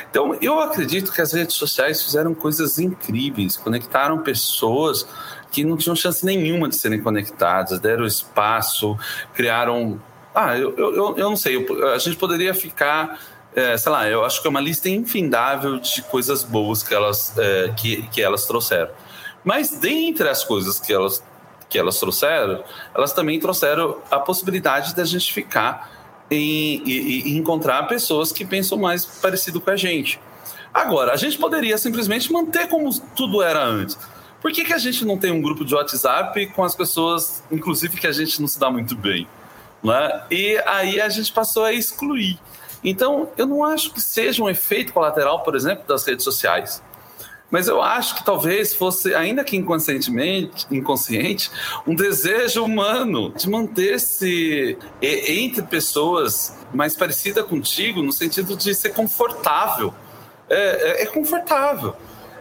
Então, eu acredito que as redes sociais fizeram coisas incríveis, conectaram pessoas que não tinham chance nenhuma de serem conectadas, deram espaço, criaram. Ah, eu, eu, eu não sei, a gente poderia ficar. É, sei lá, eu acho que é uma lista infindável de coisas boas que elas, é, que, que elas trouxeram. Mas dentre as coisas que elas que elas trouxeram, elas também trouxeram a possibilidade da gente ficar e, e, e encontrar pessoas que pensam mais parecido com a gente. Agora, a gente poderia simplesmente manter como tudo era antes. Por que, que a gente não tem um grupo de WhatsApp com as pessoas, inclusive, que a gente não se dá muito bem? Né? E aí a gente passou a excluir. Então, eu não acho que seja um efeito colateral, por exemplo, das redes sociais. Mas eu acho que talvez fosse, ainda que inconscientemente, inconsciente, um desejo humano de manter-se entre pessoas mais parecida contigo, no sentido de ser confortável. É, é, é confortável.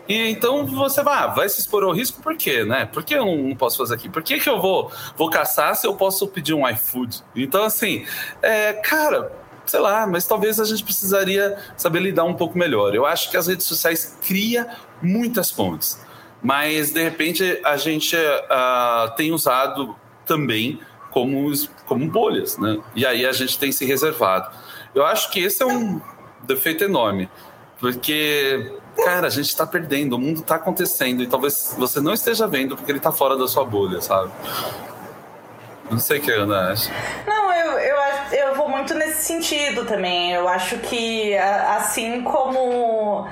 E então você vai, vai se expor ao risco por quê, né? Por que eu não posso fazer aqui? Por que, que eu vou, vou caçar se eu posso pedir um iFood? Então, assim, é, cara, sei lá, mas talvez a gente precisaria saber lidar um pouco melhor. Eu acho que as redes sociais cria muitas pontes, mas de repente a gente uh, tem usado também como, como bolhas, né? E aí a gente tem se reservado. Eu acho que esse é um defeito enorme, porque cara, a gente está perdendo, o mundo está acontecendo e talvez você não esteja vendo porque ele está fora da sua bolha, sabe? Não sei o que a Ana acha. Não, eu, eu, eu vou muito nesse sentido também. Eu acho que assim como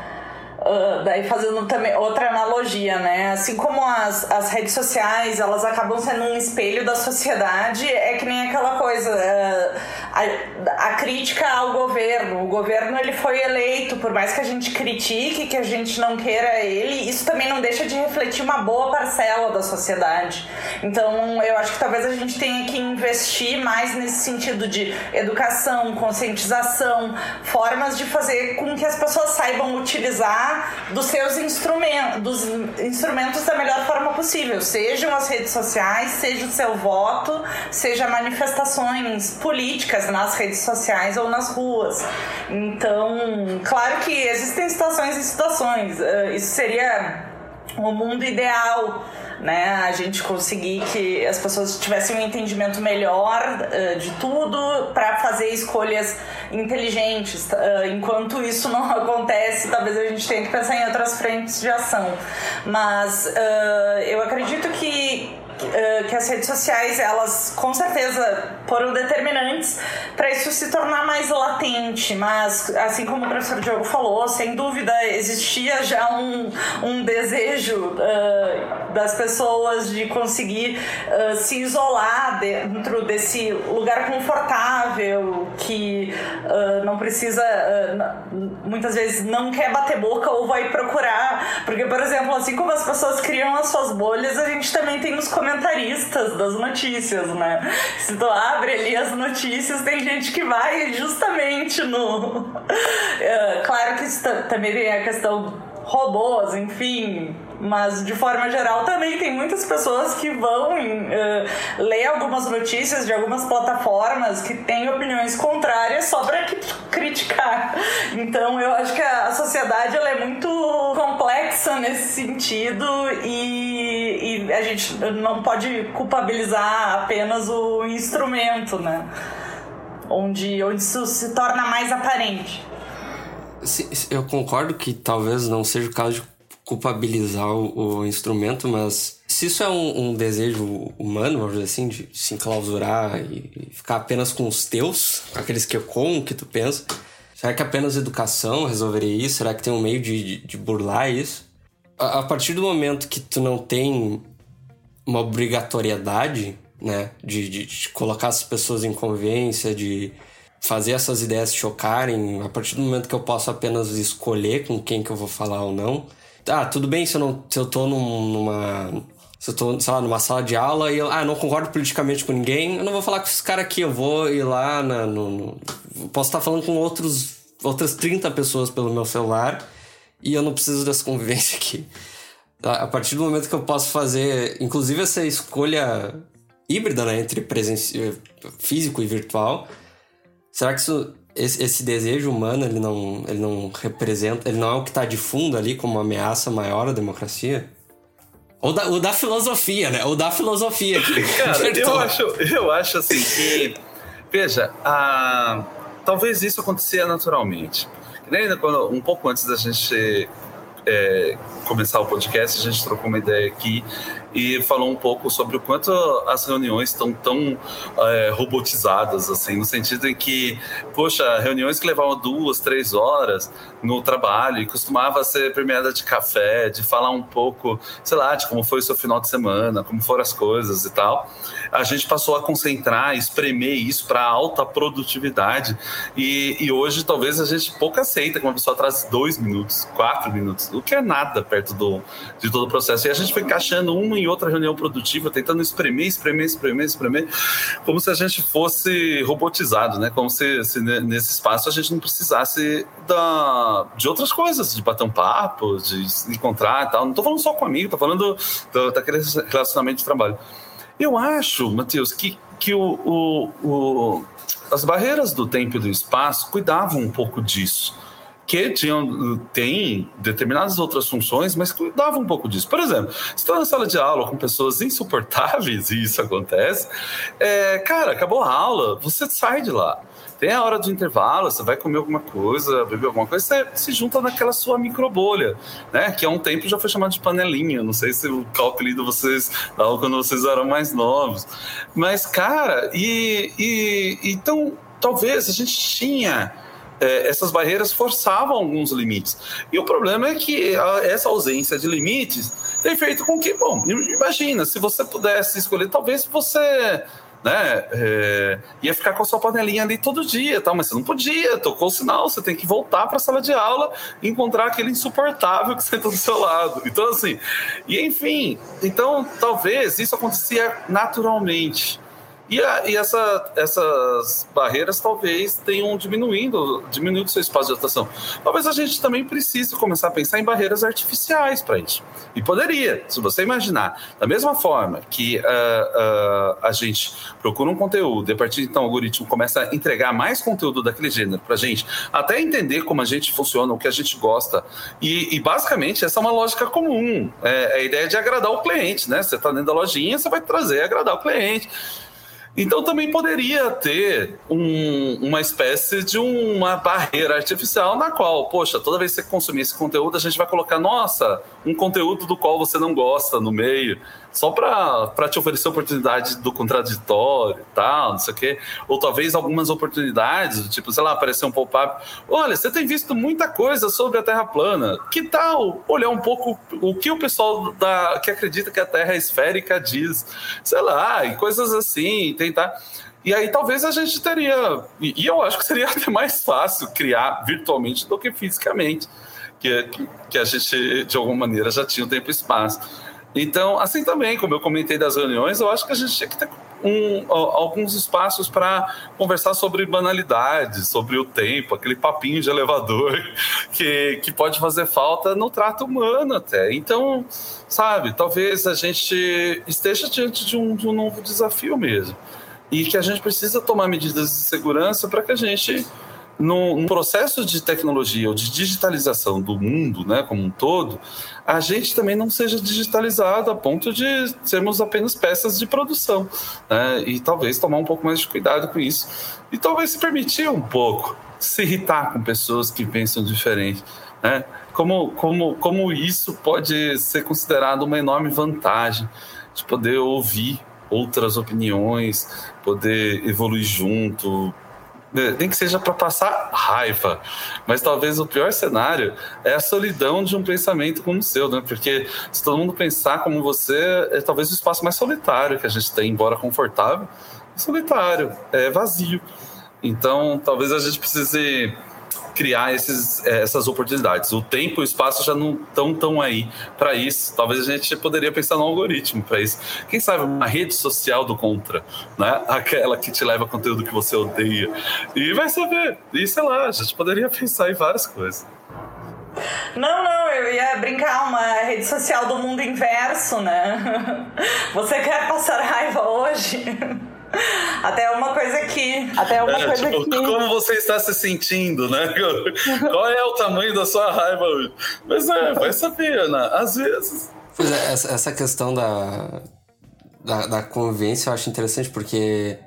Uh, daí fazendo também outra analogia, né? Assim como as, as redes sociais, elas acabam sendo um espelho da sociedade, é que nem aquela coisa, uh, a, a, crítica ao governo. O governo ele foi eleito, por mais que a gente critique, que a gente não queira ele, isso também não deixa de refletir uma boa parcela da sociedade. Então, eu acho que talvez a gente tenha que investir mais nesse sentido de educação, conscientização, formas de fazer com que as pessoas saibam utilizar dos seus instrumentos, dos instrumentos da melhor forma possível, sejam as redes sociais, seja o seu voto, seja manifestações políticas nas redes sociais ou nas ruas. Então, claro que existem situações e situações. Eh, isso seria o mundo ideal né? A gente conseguir que as pessoas tivessem um entendimento melhor uh, de tudo para fazer escolhas inteligentes. Uh, enquanto isso não acontece, talvez a gente tenha que pensar em outras frentes de ação. Mas uh, eu acredito que que as redes sociais, elas com certeza foram determinantes para isso se tornar mais latente, mas assim como o professor Diogo falou, sem dúvida existia já um, um desejo uh, das pessoas de conseguir uh, se isolar dentro desse lugar confortável que uh, não precisa, muitas vezes não quer bater boca ou vai procurar, porque por exemplo, assim como as pessoas criam as suas bolhas, a gente também tem nos comentaristas das notícias, né? Se tu abre ali as notícias, tem gente que vai justamente no. É, claro que isso também tem a questão robôs, enfim, mas de forma geral também tem muitas pessoas que vão uh, ler algumas notícias de algumas plataformas que têm opiniões contrárias só para criticar. Então eu acho que a, sociedade ela é muito complexa nesse sentido e, e a gente não pode culpabilizar apenas o instrumento, né? Onde, onde isso se torna mais aparente. Eu concordo que talvez não seja o caso de culpabilizar o, o instrumento, mas se isso é um, um, desejo humano, vamos dizer assim, de se enclausurar e, ficar apenas com os teus, aqueles que com que tu pensa, será que apenas educação resolveria isso? Será que tem um meio de, de, de burlar isso? A, a, partir do momento que tu não tem uma obrigatoriedade, né, de, de, de colocar as pessoas em convivência, de fazer essas ideias chocarem, a partir do momento que eu posso apenas escolher com quem que eu vou falar ou não. Ah, tudo bem se eu, não, se eu tô num, numa. Se eu tô, sei lá, numa sala de aula e eu ah, não concordo politicamente com ninguém, eu não vou falar com esses caras aqui, eu vou ir lá na, no, no, Posso estar falando com outros, outras 30 pessoas pelo meu celular e eu não preciso dessa convivência aqui. A partir do momento que eu posso fazer, inclusive essa escolha híbrida, né, entre presença, físico e virtual, será que isso, esse, esse, desejo humano ele não, ele não representa, ele não é o que está de fundo ali como uma ameaça maior à democracia? Ou da, ou da filosofia, né? Ou da filosofia. Cara, eu acho, eu acho assim que, veja, a, talvez isso acontecia naturalmente. Quando, um pouco antes da gente é, começar o podcast, a gente trocou uma ideia aqui e falou um pouco sobre o quanto as reuniões estão tão é, robotizadas, assim, no sentido em que, poxa, reuniões que levavam duas, três horas no trabalho e costumava ser premiada de café, de falar um pouco, sei lá, de como foi o seu final de semana, como foram as coisas e tal. A gente passou a concentrar, espremer isso para alta produtividade e, e hoje talvez a gente pouco aceita que uma pessoa traz dois minutos, quatro minutos, o que é nada perto do, de todo o processo. E a gente foi encaixando uma em outra reunião produtiva, tentando espremer, espremer, espremer, espremer, como se a gente fosse robotizado, né? Como se, se nesse espaço a gente não precisasse da, de outras coisas, de bater um papo, de se encontrar e tal. Não estou falando só com amigo, estou falando do, daquele relacionamento de trabalho. Eu acho, Matheus, que, que o, o, o, as barreiras do tempo e do espaço cuidavam um pouco disso que tinham, tem determinadas outras funções, mas cuidavam um pouco disso. Por exemplo, se está na sala de aula com pessoas insuportáveis, e isso acontece, é, cara, acabou a aula, você sai de lá. Tem a hora do intervalo, você vai comer alguma coisa, beber alguma coisa, você se junta naquela sua microbolha, né? Que há um tempo já foi chamado de panelinha. Não sei se o apelido vocês davam quando vocês eram mais novos. Mas, cara, e, e então talvez a gente tinha é, essas barreiras forçavam alguns limites. E o problema é que a, essa ausência de limites tem feito com que, bom, imagina, se você pudesse escolher, talvez você né, é, ia ficar com a sua panelinha ali todo dia, tal, mas você não podia, tocou o sinal, você tem que voltar para a sala de aula e encontrar aquele insuportável que senta do seu lado. Então, assim, e enfim, então talvez isso acontecia naturalmente. E, a, e essa, essas barreiras talvez tenham diminuindo, diminuindo seu espaço de atuação. Talvez a gente também precise começar a pensar em barreiras artificiais para isso. E poderia, se você imaginar, da mesma forma que uh, uh, a gente procura um conteúdo e a partir de então o algoritmo começa a entregar mais conteúdo daquele gênero para a gente, até entender como a gente funciona, o que a gente gosta. E, e basicamente essa é uma lógica comum. É, é a ideia de agradar o cliente, né? Você está dentro da lojinha, você vai trazer agradar o cliente. Então também poderia ter um, uma espécie de uma barreira artificial na qual, poxa, toda vez que você consumir esse conteúdo, a gente vai colocar, nossa, um conteúdo do qual você não gosta no meio só para te oferecer oportunidade do contraditório e tal, não sei o quê. Ou talvez algumas oportunidades, tipo, sei lá, aparecer um pop-up. Olha, você tem visto muita coisa sobre a Terra plana. Que tal olhar um pouco o que o pessoal da, que acredita que a Terra é esférica diz? Sei lá, e coisas assim, tentar. E aí talvez a gente teria. E eu acho que seria até mais fácil criar virtualmente do que fisicamente. Que, que a gente, de alguma maneira, já tinha o tempo e espaço. Então, assim também, como eu comentei das reuniões, eu acho que a gente tinha que ter um, alguns espaços para conversar sobre banalidades, sobre o tempo, aquele papinho de elevador que, que pode fazer falta no trato humano até. Então, sabe, talvez a gente esteja diante de um, de um novo desafio mesmo. E que a gente precisa tomar medidas de segurança para que a gente no, processo de tecnologia ou de digitalização do mundo, né, como um todo, a gente também não seja digitalizado a ponto de sermos apenas peças de produção, né, e talvez tomar um pouco mais de cuidado com isso e talvez se permitir um pouco se irritar com pessoas que pensam diferente, né? Como, como, como isso pode ser considerado uma enorme vantagem de poder ouvir outras opiniões, poder evoluir junto, nem que seja para passar raiva. Mas talvez o pior cenário é a solidão de um pensamento como o seu, né? Porque se todo mundo pensar como você, é talvez o espaço mais solitário que a gente tem, embora confortável, é solitário, é vazio. Então, talvez a gente precise criar esses, eh, essas oportunidades. O tempo e o espaço já não estão tão aí para isso. Talvez a gente poderia pensar num algoritmo para isso. Quem sabe uma rede social do contra, né? Aquela que te leva conteúdo que você odeia. E vai saber. E sei lá, a gente poderia pensar em várias coisas. Não, não, eu ia brincar uma rede social do mundo inverso, né? Você quer passar raiva hoje? Até uma coisa que. Até uma é, coisa tipo, que. Como você está se sentindo, né? Qual é o tamanho da sua raiva hoje? Mas é, vai saber, Ana. Às vezes. Pois é, essa questão da, da, da convivência eu acho interessante porque.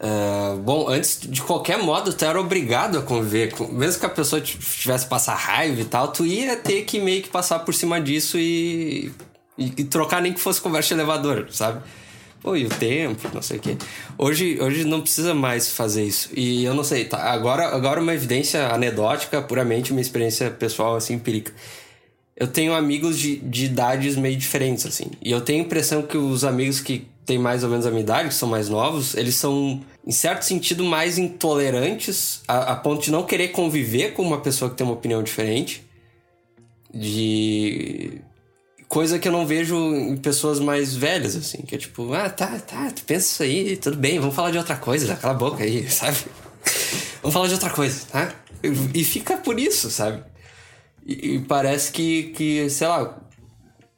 Uh, bom, antes de qualquer modo, tu era obrigado a conviver. Mesmo que a pessoa tivesse passar raiva e tal, tu ia ter que meio que passar por cima disso e, e, e trocar nem que fosse conversa de elevador, sabe? E o tempo, não sei o quê. Hoje, hoje não precisa mais fazer isso. E eu não sei, tá, agora, agora uma evidência anedótica, puramente uma experiência pessoal, assim, empírica. Eu tenho amigos de, de idades meio diferentes, assim. E eu tenho a impressão que os amigos que têm mais ou menos a minha idade, que são mais novos, eles são, em certo sentido, mais intolerantes a, a ponto de não querer conviver com uma pessoa que tem uma opinião diferente. De Coisa que eu não vejo em pessoas mais velhas, assim, que é tipo, ah, tá, tá, tu pensa isso aí, tudo bem, vamos falar de outra coisa, cala a boca aí, sabe? vamos falar de outra coisa, tá? E fica por isso, sabe? E, parece que, que, sei lá,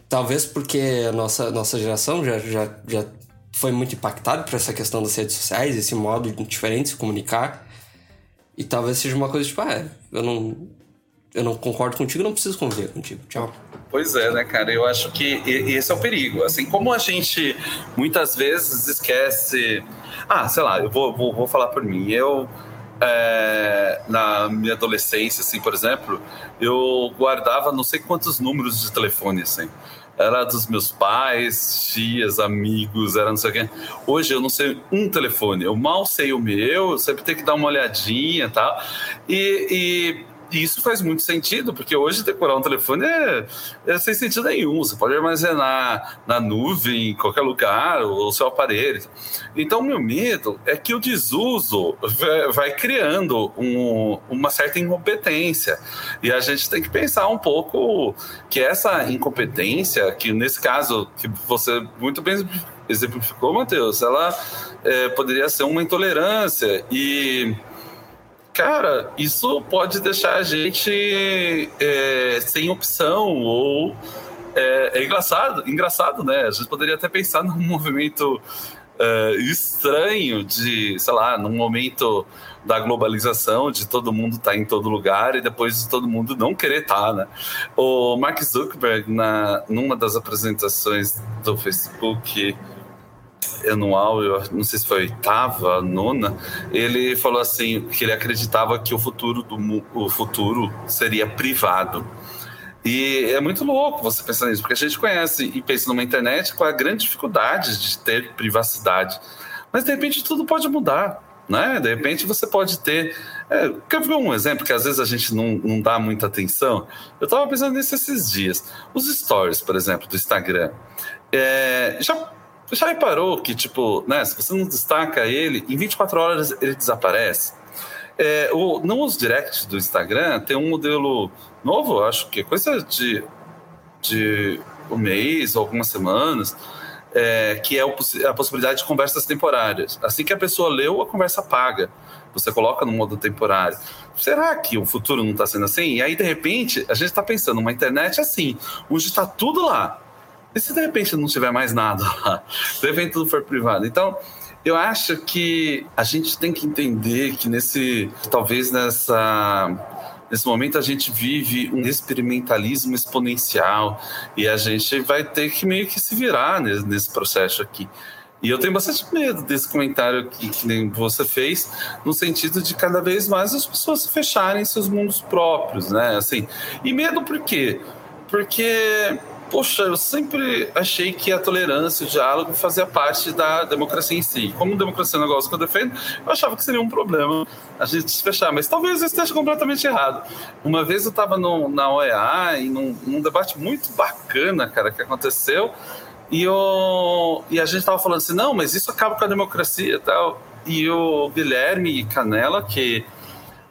talvez porque a nossa, nossa geração já, já, já foi muito impactada por essa questão das redes sociais, esse modo diferente de se comunicar. E talvez seja uma coisa tipo, ah, eu não, eu não concordo contigo, não preciso conviver contigo. Tchau. Pois é, né, cara? Eu acho que esse é o perigo. Assim, como a gente muitas vezes esquece. Ah, sei lá, eu vou, vou, vou falar por mim. Eu, é, na minha adolescência, assim, por exemplo, eu guardava não sei quantos números de telefone, assim. Era dos meus pais, tias, amigos, era não sei quê. Hoje eu não sei um telefone, eu mal sei o meu, eu sempre tenho que dar uma olhadinha e tal. E, e isso faz muito sentido, porque hoje decorar um telefone é, é, sem sentido nenhum. Você pode armazenar na nuvem, em qualquer lugar, o seu aparelho. Então, meu medo é que o desuso vai criando um, uma certa incompetência. E a gente tem que pensar um pouco que essa incompetência, que nesse caso, que você muito bem exemplificou, Matheus, ela é, poderia ser uma intolerância. E cara, isso pode deixar a gente é, sem opção ou é, é, engraçado, engraçado, né? A gente poderia até pensar num movimento é, estranho de, sei lá, num momento da globalização, de todo mundo estar tá em todo lugar e depois de todo mundo não querer estar, tá, né? O Mark Zuckerberg, na, numa das apresentações do Facebook, anual, eu não sei se foi oitava, nona, ele falou assim que ele acreditava que o futuro do o futuro seria privado. E é muito louco você pensar nisso, porque a gente conhece e pensa numa internet com a grande dificuldade de ter privacidade. Mas de repente tudo pode mudar. Né? De repente você pode ter. É, quer ver um exemplo que às vezes a gente não, não dá muita atenção? Eu estava pensando nisso esses dias. Os stories, por exemplo, do Instagram. É, já você já reparou que, tipo, né, se você não destaca ele, em 24 horas ele desaparece? É, o, os directs do Instagram tem um modelo novo, acho que é coisa de, de um mês ou algumas semanas, é, que é a possibilidade de conversas temporárias. Assim que a pessoa leu, a conversa paga. Você coloca no modo temporário. Será que o futuro não está sendo assim? E aí, de repente, a gente está pensando, uma internet assim, onde está tudo lá. E se de repente não tiver mais nada lá? De repente tudo for privado. Então, eu acho que a gente tem que entender que nesse, talvez nessa nesse momento a gente vive um experimentalismo exponencial e a gente vai ter que meio que se virar nesse, nesse processo aqui. E eu tenho bastante medo desse comentário que, que nem você fez, no sentido de cada vez mais as pessoas se fecharem seus mundos próprios, né? Assim, e medo por quê? Porque poxa, eu sempre achei que a tolerância, o diálogo fazia parte da democracia em si. Como democracia é um negócio que eu defendo, eu achava que seria um problema a gente se fechar, mas talvez eu esteja completamente errado. Uma vez eu estava na OEA, e num, debate muito bacana, cara, que aconteceu, e, eu, e a gente estava falando assim, não, mas isso acaba com a democracia e tal. e o Guilherme Canela, que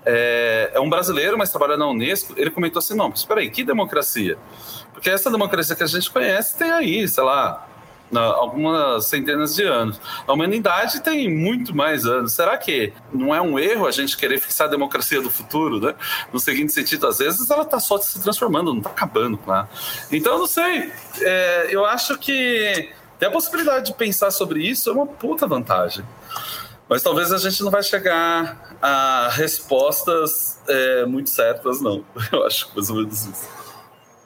é, é, um brasileiro, mas trabalha na Unesco, ele comentou assim: não, espera aí, que democracia? Porque essa democracia que a gente conhece tem aí, sei lá, algumas centenas de anos. A humanidade tem muito mais anos. Será que não é um erro a gente querer fixar a democracia do futuro, né? No seguinte sentido, às vezes ela está só se transformando, não está acabando com ela. Então, não sei. É, eu acho que ter a possibilidade de pensar sobre isso é uma puta vantagem. Mas talvez a gente não vai chegar a respostas é, muito certas, não. Eu acho mais ou menos isso.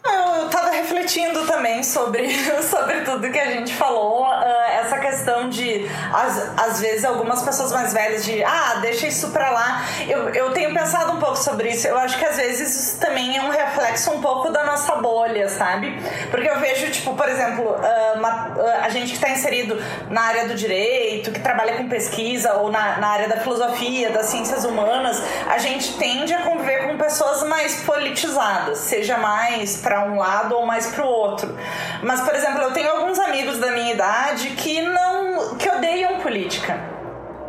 Eu estava refletindo também sobre, sobre tudo que a gente falou, uh, essa questão de, às, às vezes, algumas pessoas mais velhas de, ah, deixa isso pra lá. Eu, eu tenho pensado um pouco sobre isso. Eu acho que às vezes isso também é um reflexo um pouco da nossa bolha, sabe? Porque eu vejo, tipo, por exemplo, uh, uma, uh, a gente que está inserido na área do direito, que trabalha com pesquisa, ou na, na área da filosofia, das ciências humanas, a gente tende a conviver com pessoas mais politizadas, seja mais pra para um lado ou mais para o outro. Mas, por exemplo, eu tenho alguns amigos da minha idade que não que odeiam política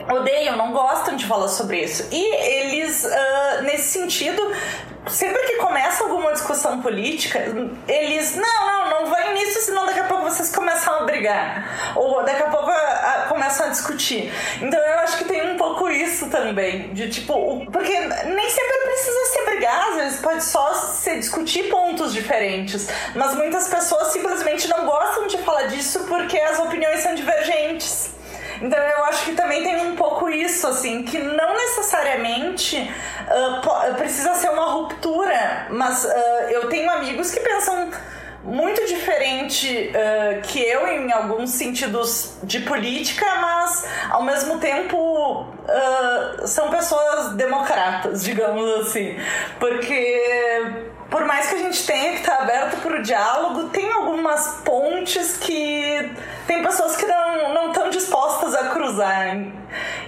odeiam, não gostam de falar sobre isso. E eles, uh, nesse sentido, sempre que começa alguma discussão política, eles, não, não, não vai nisso, senão daqui a pouco vocês começam a brigar. Ou daqui a pouco a, a, começam a discutir. Então eu acho que tem um pouco isso também, de tipo, porque nem sempre precisa se brigar, às vezes pode só discutir pontos diferentes. Mas muitas pessoas simplesmente não gostam de falar disso porque as opiniões são divergentes. Então eu acho que também tem um pouco isso, assim, que não necessariamente uh, precisa ser uma ruptura, mas uh, eu tenho amigos que pensam muito diferente uh, que eu em alguns sentidos de política, mas ao mesmo tempo são pessoas democratas, digamos assim, porque por mais que a gente tenha que estar aberto para o diálogo, tem algumas pontes que tem pessoas que não estão dispostas a cruzar.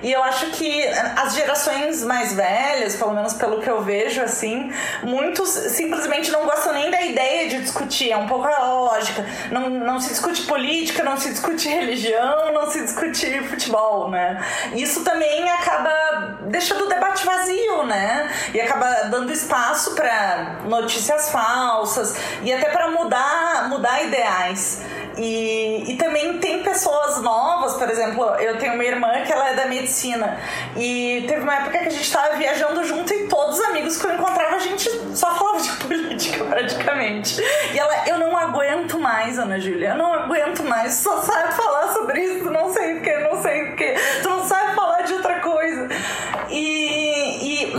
E eu acho que as gerações mais velhas, pelo menos pelo que eu vejo, assim, muitos simplesmente não gostam nem da ideia de discutir. É um pouco a lógica. Não, não se discute política, não se discute religião, não se discute futebol, né? Isso também acaba deixando o debate vazio, né? E acaba dando espaço para notícias falsas e até para mudar, mudar ideais. E, e também tem pessoas novas, por exemplo, eu tenho uma irmã que ela é da medicina. E teve uma época que a gente tava viajando junto e todos os amigos que eu encontrava, a gente só falava de política, praticamente. E ela, eu não aguento mais, Ana Júlia, eu não aguento mais, só sabe falar sobre isso, não sei o que, não sei o que. Tu não sabe falar de outra coisa.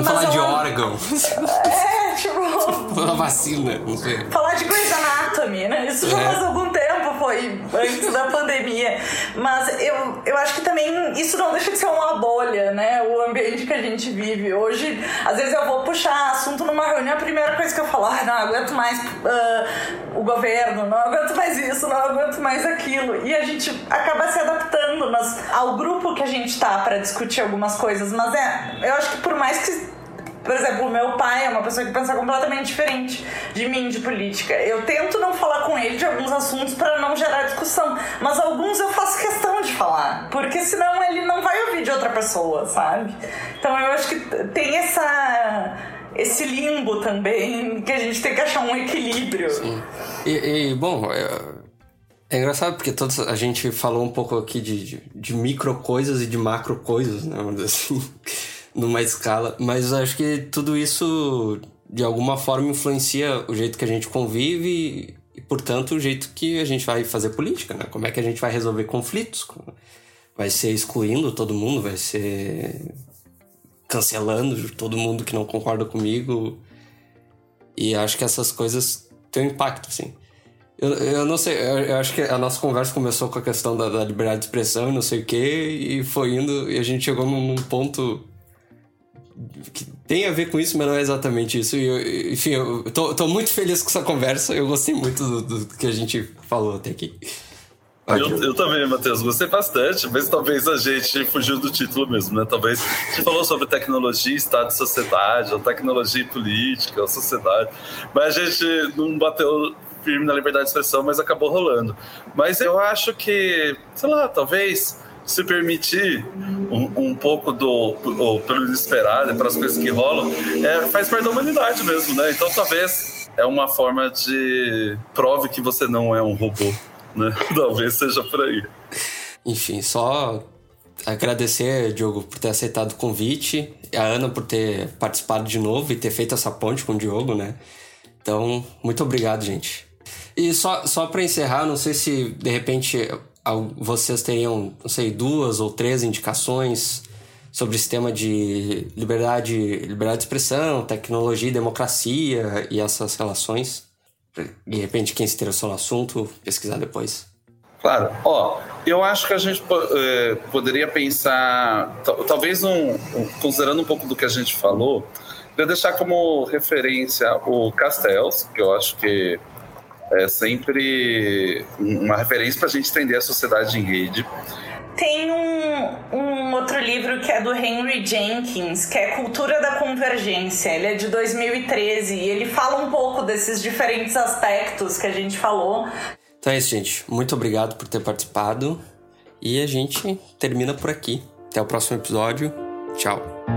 Vamos falar de órgão. É, tipo. Falar vacina, não sei. Falar de Grey's Anatomy, né? Isso já é. faz algum tempo, foi antes da pandemia. Mas eu, eu acho que também isso não deixa de ser uma bolha, né? O ambiente que a gente vive. Hoje, às vezes eu vou puxar assunto numa reunião, a primeira coisa que eu falo, ah, não aguento mais uh, o governo, não aguento mais isso, não aguento mais aquilo. E a gente acaba se adaptando mas, ao grupo que a gente tá para discutir algumas coisas. Mas é, eu acho que por mais que por exemplo, o meu pai é uma pessoa que pensa completamente diferente de mim, de política. Eu tento não falar com ele de alguns assuntos para não gerar discussão, mas alguns eu faço questão de falar, porque senão ele não vai ouvir de outra pessoa, sabe? Então eu acho que tem essa esse limbo também, que a gente tem que achar um equilíbrio. Sim. E, e bom, é, é, engraçado porque todos, a gente falou um pouco aqui de, de, de micro coisas e de macro coisas, né? Assim numa escala. Mas acho que tudo isso, de alguma forma, influencia o jeito que a gente convive e, portanto, o jeito que a gente vai fazer política, né? Como é que a gente vai resolver conflitos? Vai ser excluindo todo mundo? Vai ser cancelando todo mundo que não concorda comigo? E acho que essas coisas têm um impacto, assim. Eu, eu não sei, eu, eu, acho que a nossa conversa começou com a questão da, da liberdade de expressão e não sei o quê, e foi indo, e a gente chegou num, num ponto que tem a ver com isso, mas não é exatamente isso. E eu, enfim, eu tô, tô, muito feliz com essa conversa. Eu gostei muito do, do que a gente falou até aqui. Eu, eu, também, Matheus, gostei bastante, mas talvez a gente fugiu do título mesmo, né? Talvez a gente falou sobre tecnologia, estado de sociedade, ou tecnologia e política, ou sociedade, mas a gente não bateu firme na liberdade de expressão, mas acabou rolando. Mas eu acho que, sei lá, talvez se permitir um, um pouco do, do pelo inesperado, para as coisas que rolam, é, faz parte da humanidade mesmo, né? Então talvez é uma forma de prove que você não é um robô, né? Talvez seja por aí. Enfim, só agradecer, Diogo, por ter aceitado o convite, a Ana por ter participado de novo e ter feito essa ponte com o Diogo, né? Então, muito obrigado, gente. E só, só para encerrar, não sei se de repente vocês teriam, não sei, duas ou três indicações sobre o sistema de liberdade, liberdade de expressão, tecnologia e democracia e essas relações. De repente, quem se interessou no assunto, pesquisar depois. Claro. Ó, eu acho que a gente eh, poderia pensar, talvez um, um, considerando um pouco do que a gente falou, eu deixar como referência o Castells, que eu acho que é sempre uma referência para a gente entender a sociedade em rede. Tem um, um outro livro que é do Henry Jenkins, que é Cultura da Convergência. Ele é de 2013 e ele fala um pouco desses diferentes aspectos que a gente falou. Então é isso, gente. Muito obrigado por ter participado e a gente termina por aqui. Até o próximo episódio. Tchau.